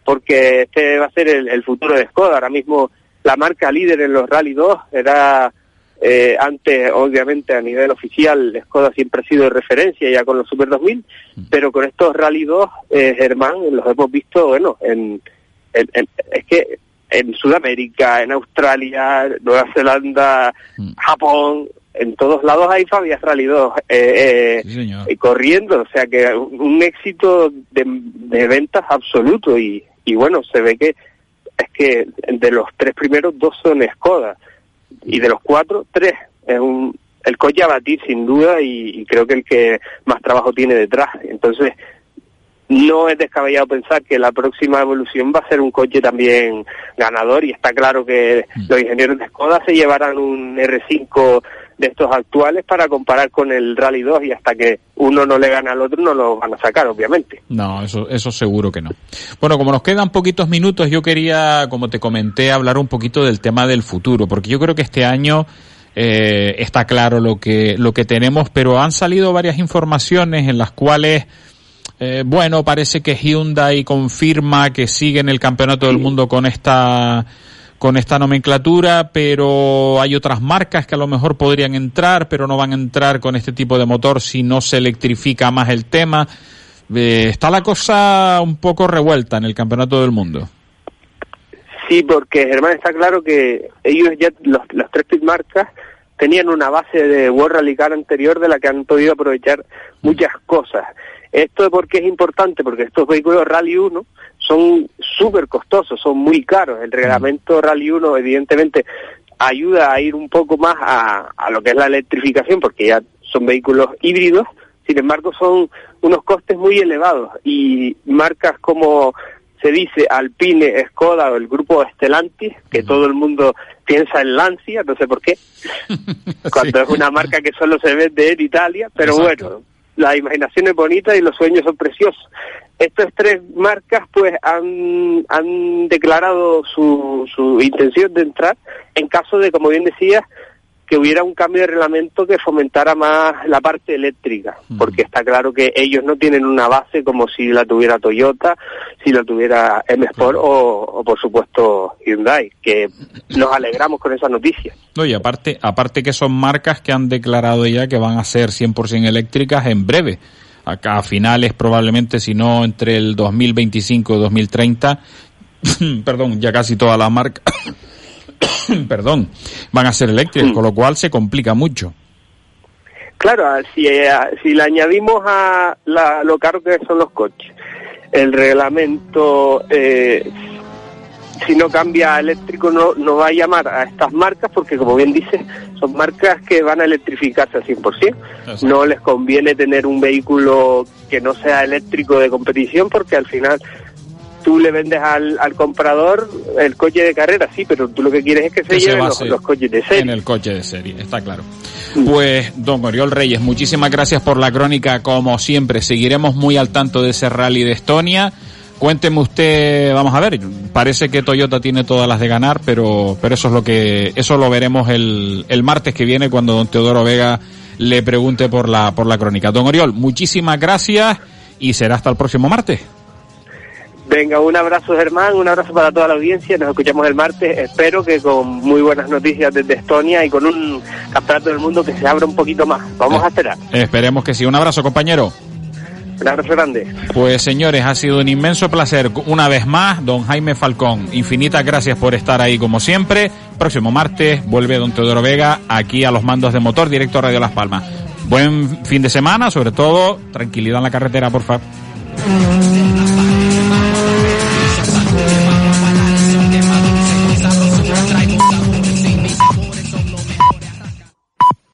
porque este va a ser el, el futuro de Skoda. Ahora mismo la marca líder en los Rally 2 era eh, antes, obviamente, a nivel oficial, Skoda siempre ha sido de referencia ya con los Super 2000, pero con estos Rally 2, eh, Germán, los hemos visto, bueno, en, en- en- es que en Sudamérica, en Australia, Nueva Zelanda, Japón, en todos lados hay Fabias Rally 2 eh, eh, eh, corriendo, o sea que un, un éxito de, de ventas absoluto. Y, y bueno, se ve que es que de los tres primeros dos son Skoda. Y de los cuatro, tres. Es un, el coche a batir sin duda y, y creo que el que más trabajo tiene detrás. Entonces, no es descabellado pensar que la próxima evolución va a ser un coche también ganador y está claro que los ingenieros de Skoda se llevarán un R5 de estos actuales para comparar con el Rally 2 y hasta que uno no le gana al otro no lo van a sacar, obviamente. No, eso, eso seguro que no. Bueno, como nos quedan poquitos minutos, yo quería, como te comenté, hablar un poquito del tema del futuro, porque yo creo que este año eh, está claro lo que, lo que tenemos, pero han salido varias informaciones en las cuales, eh, bueno, parece que Hyundai confirma que sigue en el campeonato del mundo con esta, con esta nomenclatura, pero hay otras marcas que a lo mejor podrían entrar, pero no van a entrar con este tipo de motor si no se electrifica más el tema. Eh, está la cosa un poco revuelta en el campeonato del mundo. Sí, porque Germán está claro que ellos ya, los, las tres pit marcas, tenían una base de World Rally Car anterior de la que han podido aprovechar muchas cosas. Esto porque es importante, porque estos vehículos Rally 1 son súper costosos, son muy caros. El reglamento Rally 1 evidentemente ayuda a ir un poco más a, a lo que es la electrificación, porque ya son vehículos híbridos, sin embargo son unos costes muy elevados. Y marcas como se dice Alpine, Skoda o el grupo Stellantis, que todo el mundo piensa en Lancia, no sé por qué, cuando es una marca que solo se vende en Italia, pero bueno, la imaginación es bonita y los sueños son preciosos. Estas tres marcas pues han, han declarado su, su intención de entrar en caso de, como bien decía, que hubiera un cambio de reglamento que fomentara más la parte eléctrica, porque está claro que ellos no tienen una base como si la tuviera Toyota, si la tuviera M Sport o, o, por supuesto Hyundai, que nos alegramos con esa noticia. No, y aparte, aparte que son marcas que han declarado ya que van a ser 100% eléctricas en breve. Acá a finales probablemente, si no entre el 2025 y 2030, perdón, ya casi todas las marcas perdón, van a ser eléctricas, con lo cual se complica mucho. Claro, si, eh, si le añadimos a la, lo caro que son los coches, el reglamento, eh, si no cambia a eléctrico, no, no va a llamar a estas marcas, porque como bien dices, son marcas que van a electrificarse al 100%. No les conviene tener un vehículo que no sea eléctrico de competición, porque al final tú le vendes al, al comprador el coche de carrera, sí, pero tú lo que quieres es que se Que lleven los, los coches de serie. En el coche de serie, está claro. Pues, don Oriol Reyes, muchísimas gracias por la crónica, como siempre. Seguiremos muy al tanto de ese rally de Estonia. Cuénteme usted, vamos a ver, parece que Toyota tiene todas las de ganar, pero, pero eso es lo que, eso lo veremos el, el martes que viene cuando don Teodoro Vega le pregunte por la, por la crónica. Don Oriol, muchísimas gracias y será hasta el próximo martes. Venga, un abrazo Germán, un abrazo para toda la audiencia, nos escuchamos el martes, espero que con muy buenas noticias desde Estonia y con un campeonato del mundo que se abra un poquito más. Vamos a esperar. Esperemos que sí. Un abrazo, compañero. Un abrazo grande. Pues señores, ha sido un inmenso placer. Una vez más, don Jaime Falcón, infinitas gracias por estar ahí como siempre. Próximo martes vuelve don Teodoro Vega aquí a los mandos de motor, directo a Radio Las Palmas. Buen fin de semana, sobre todo tranquilidad en la carretera, por favor.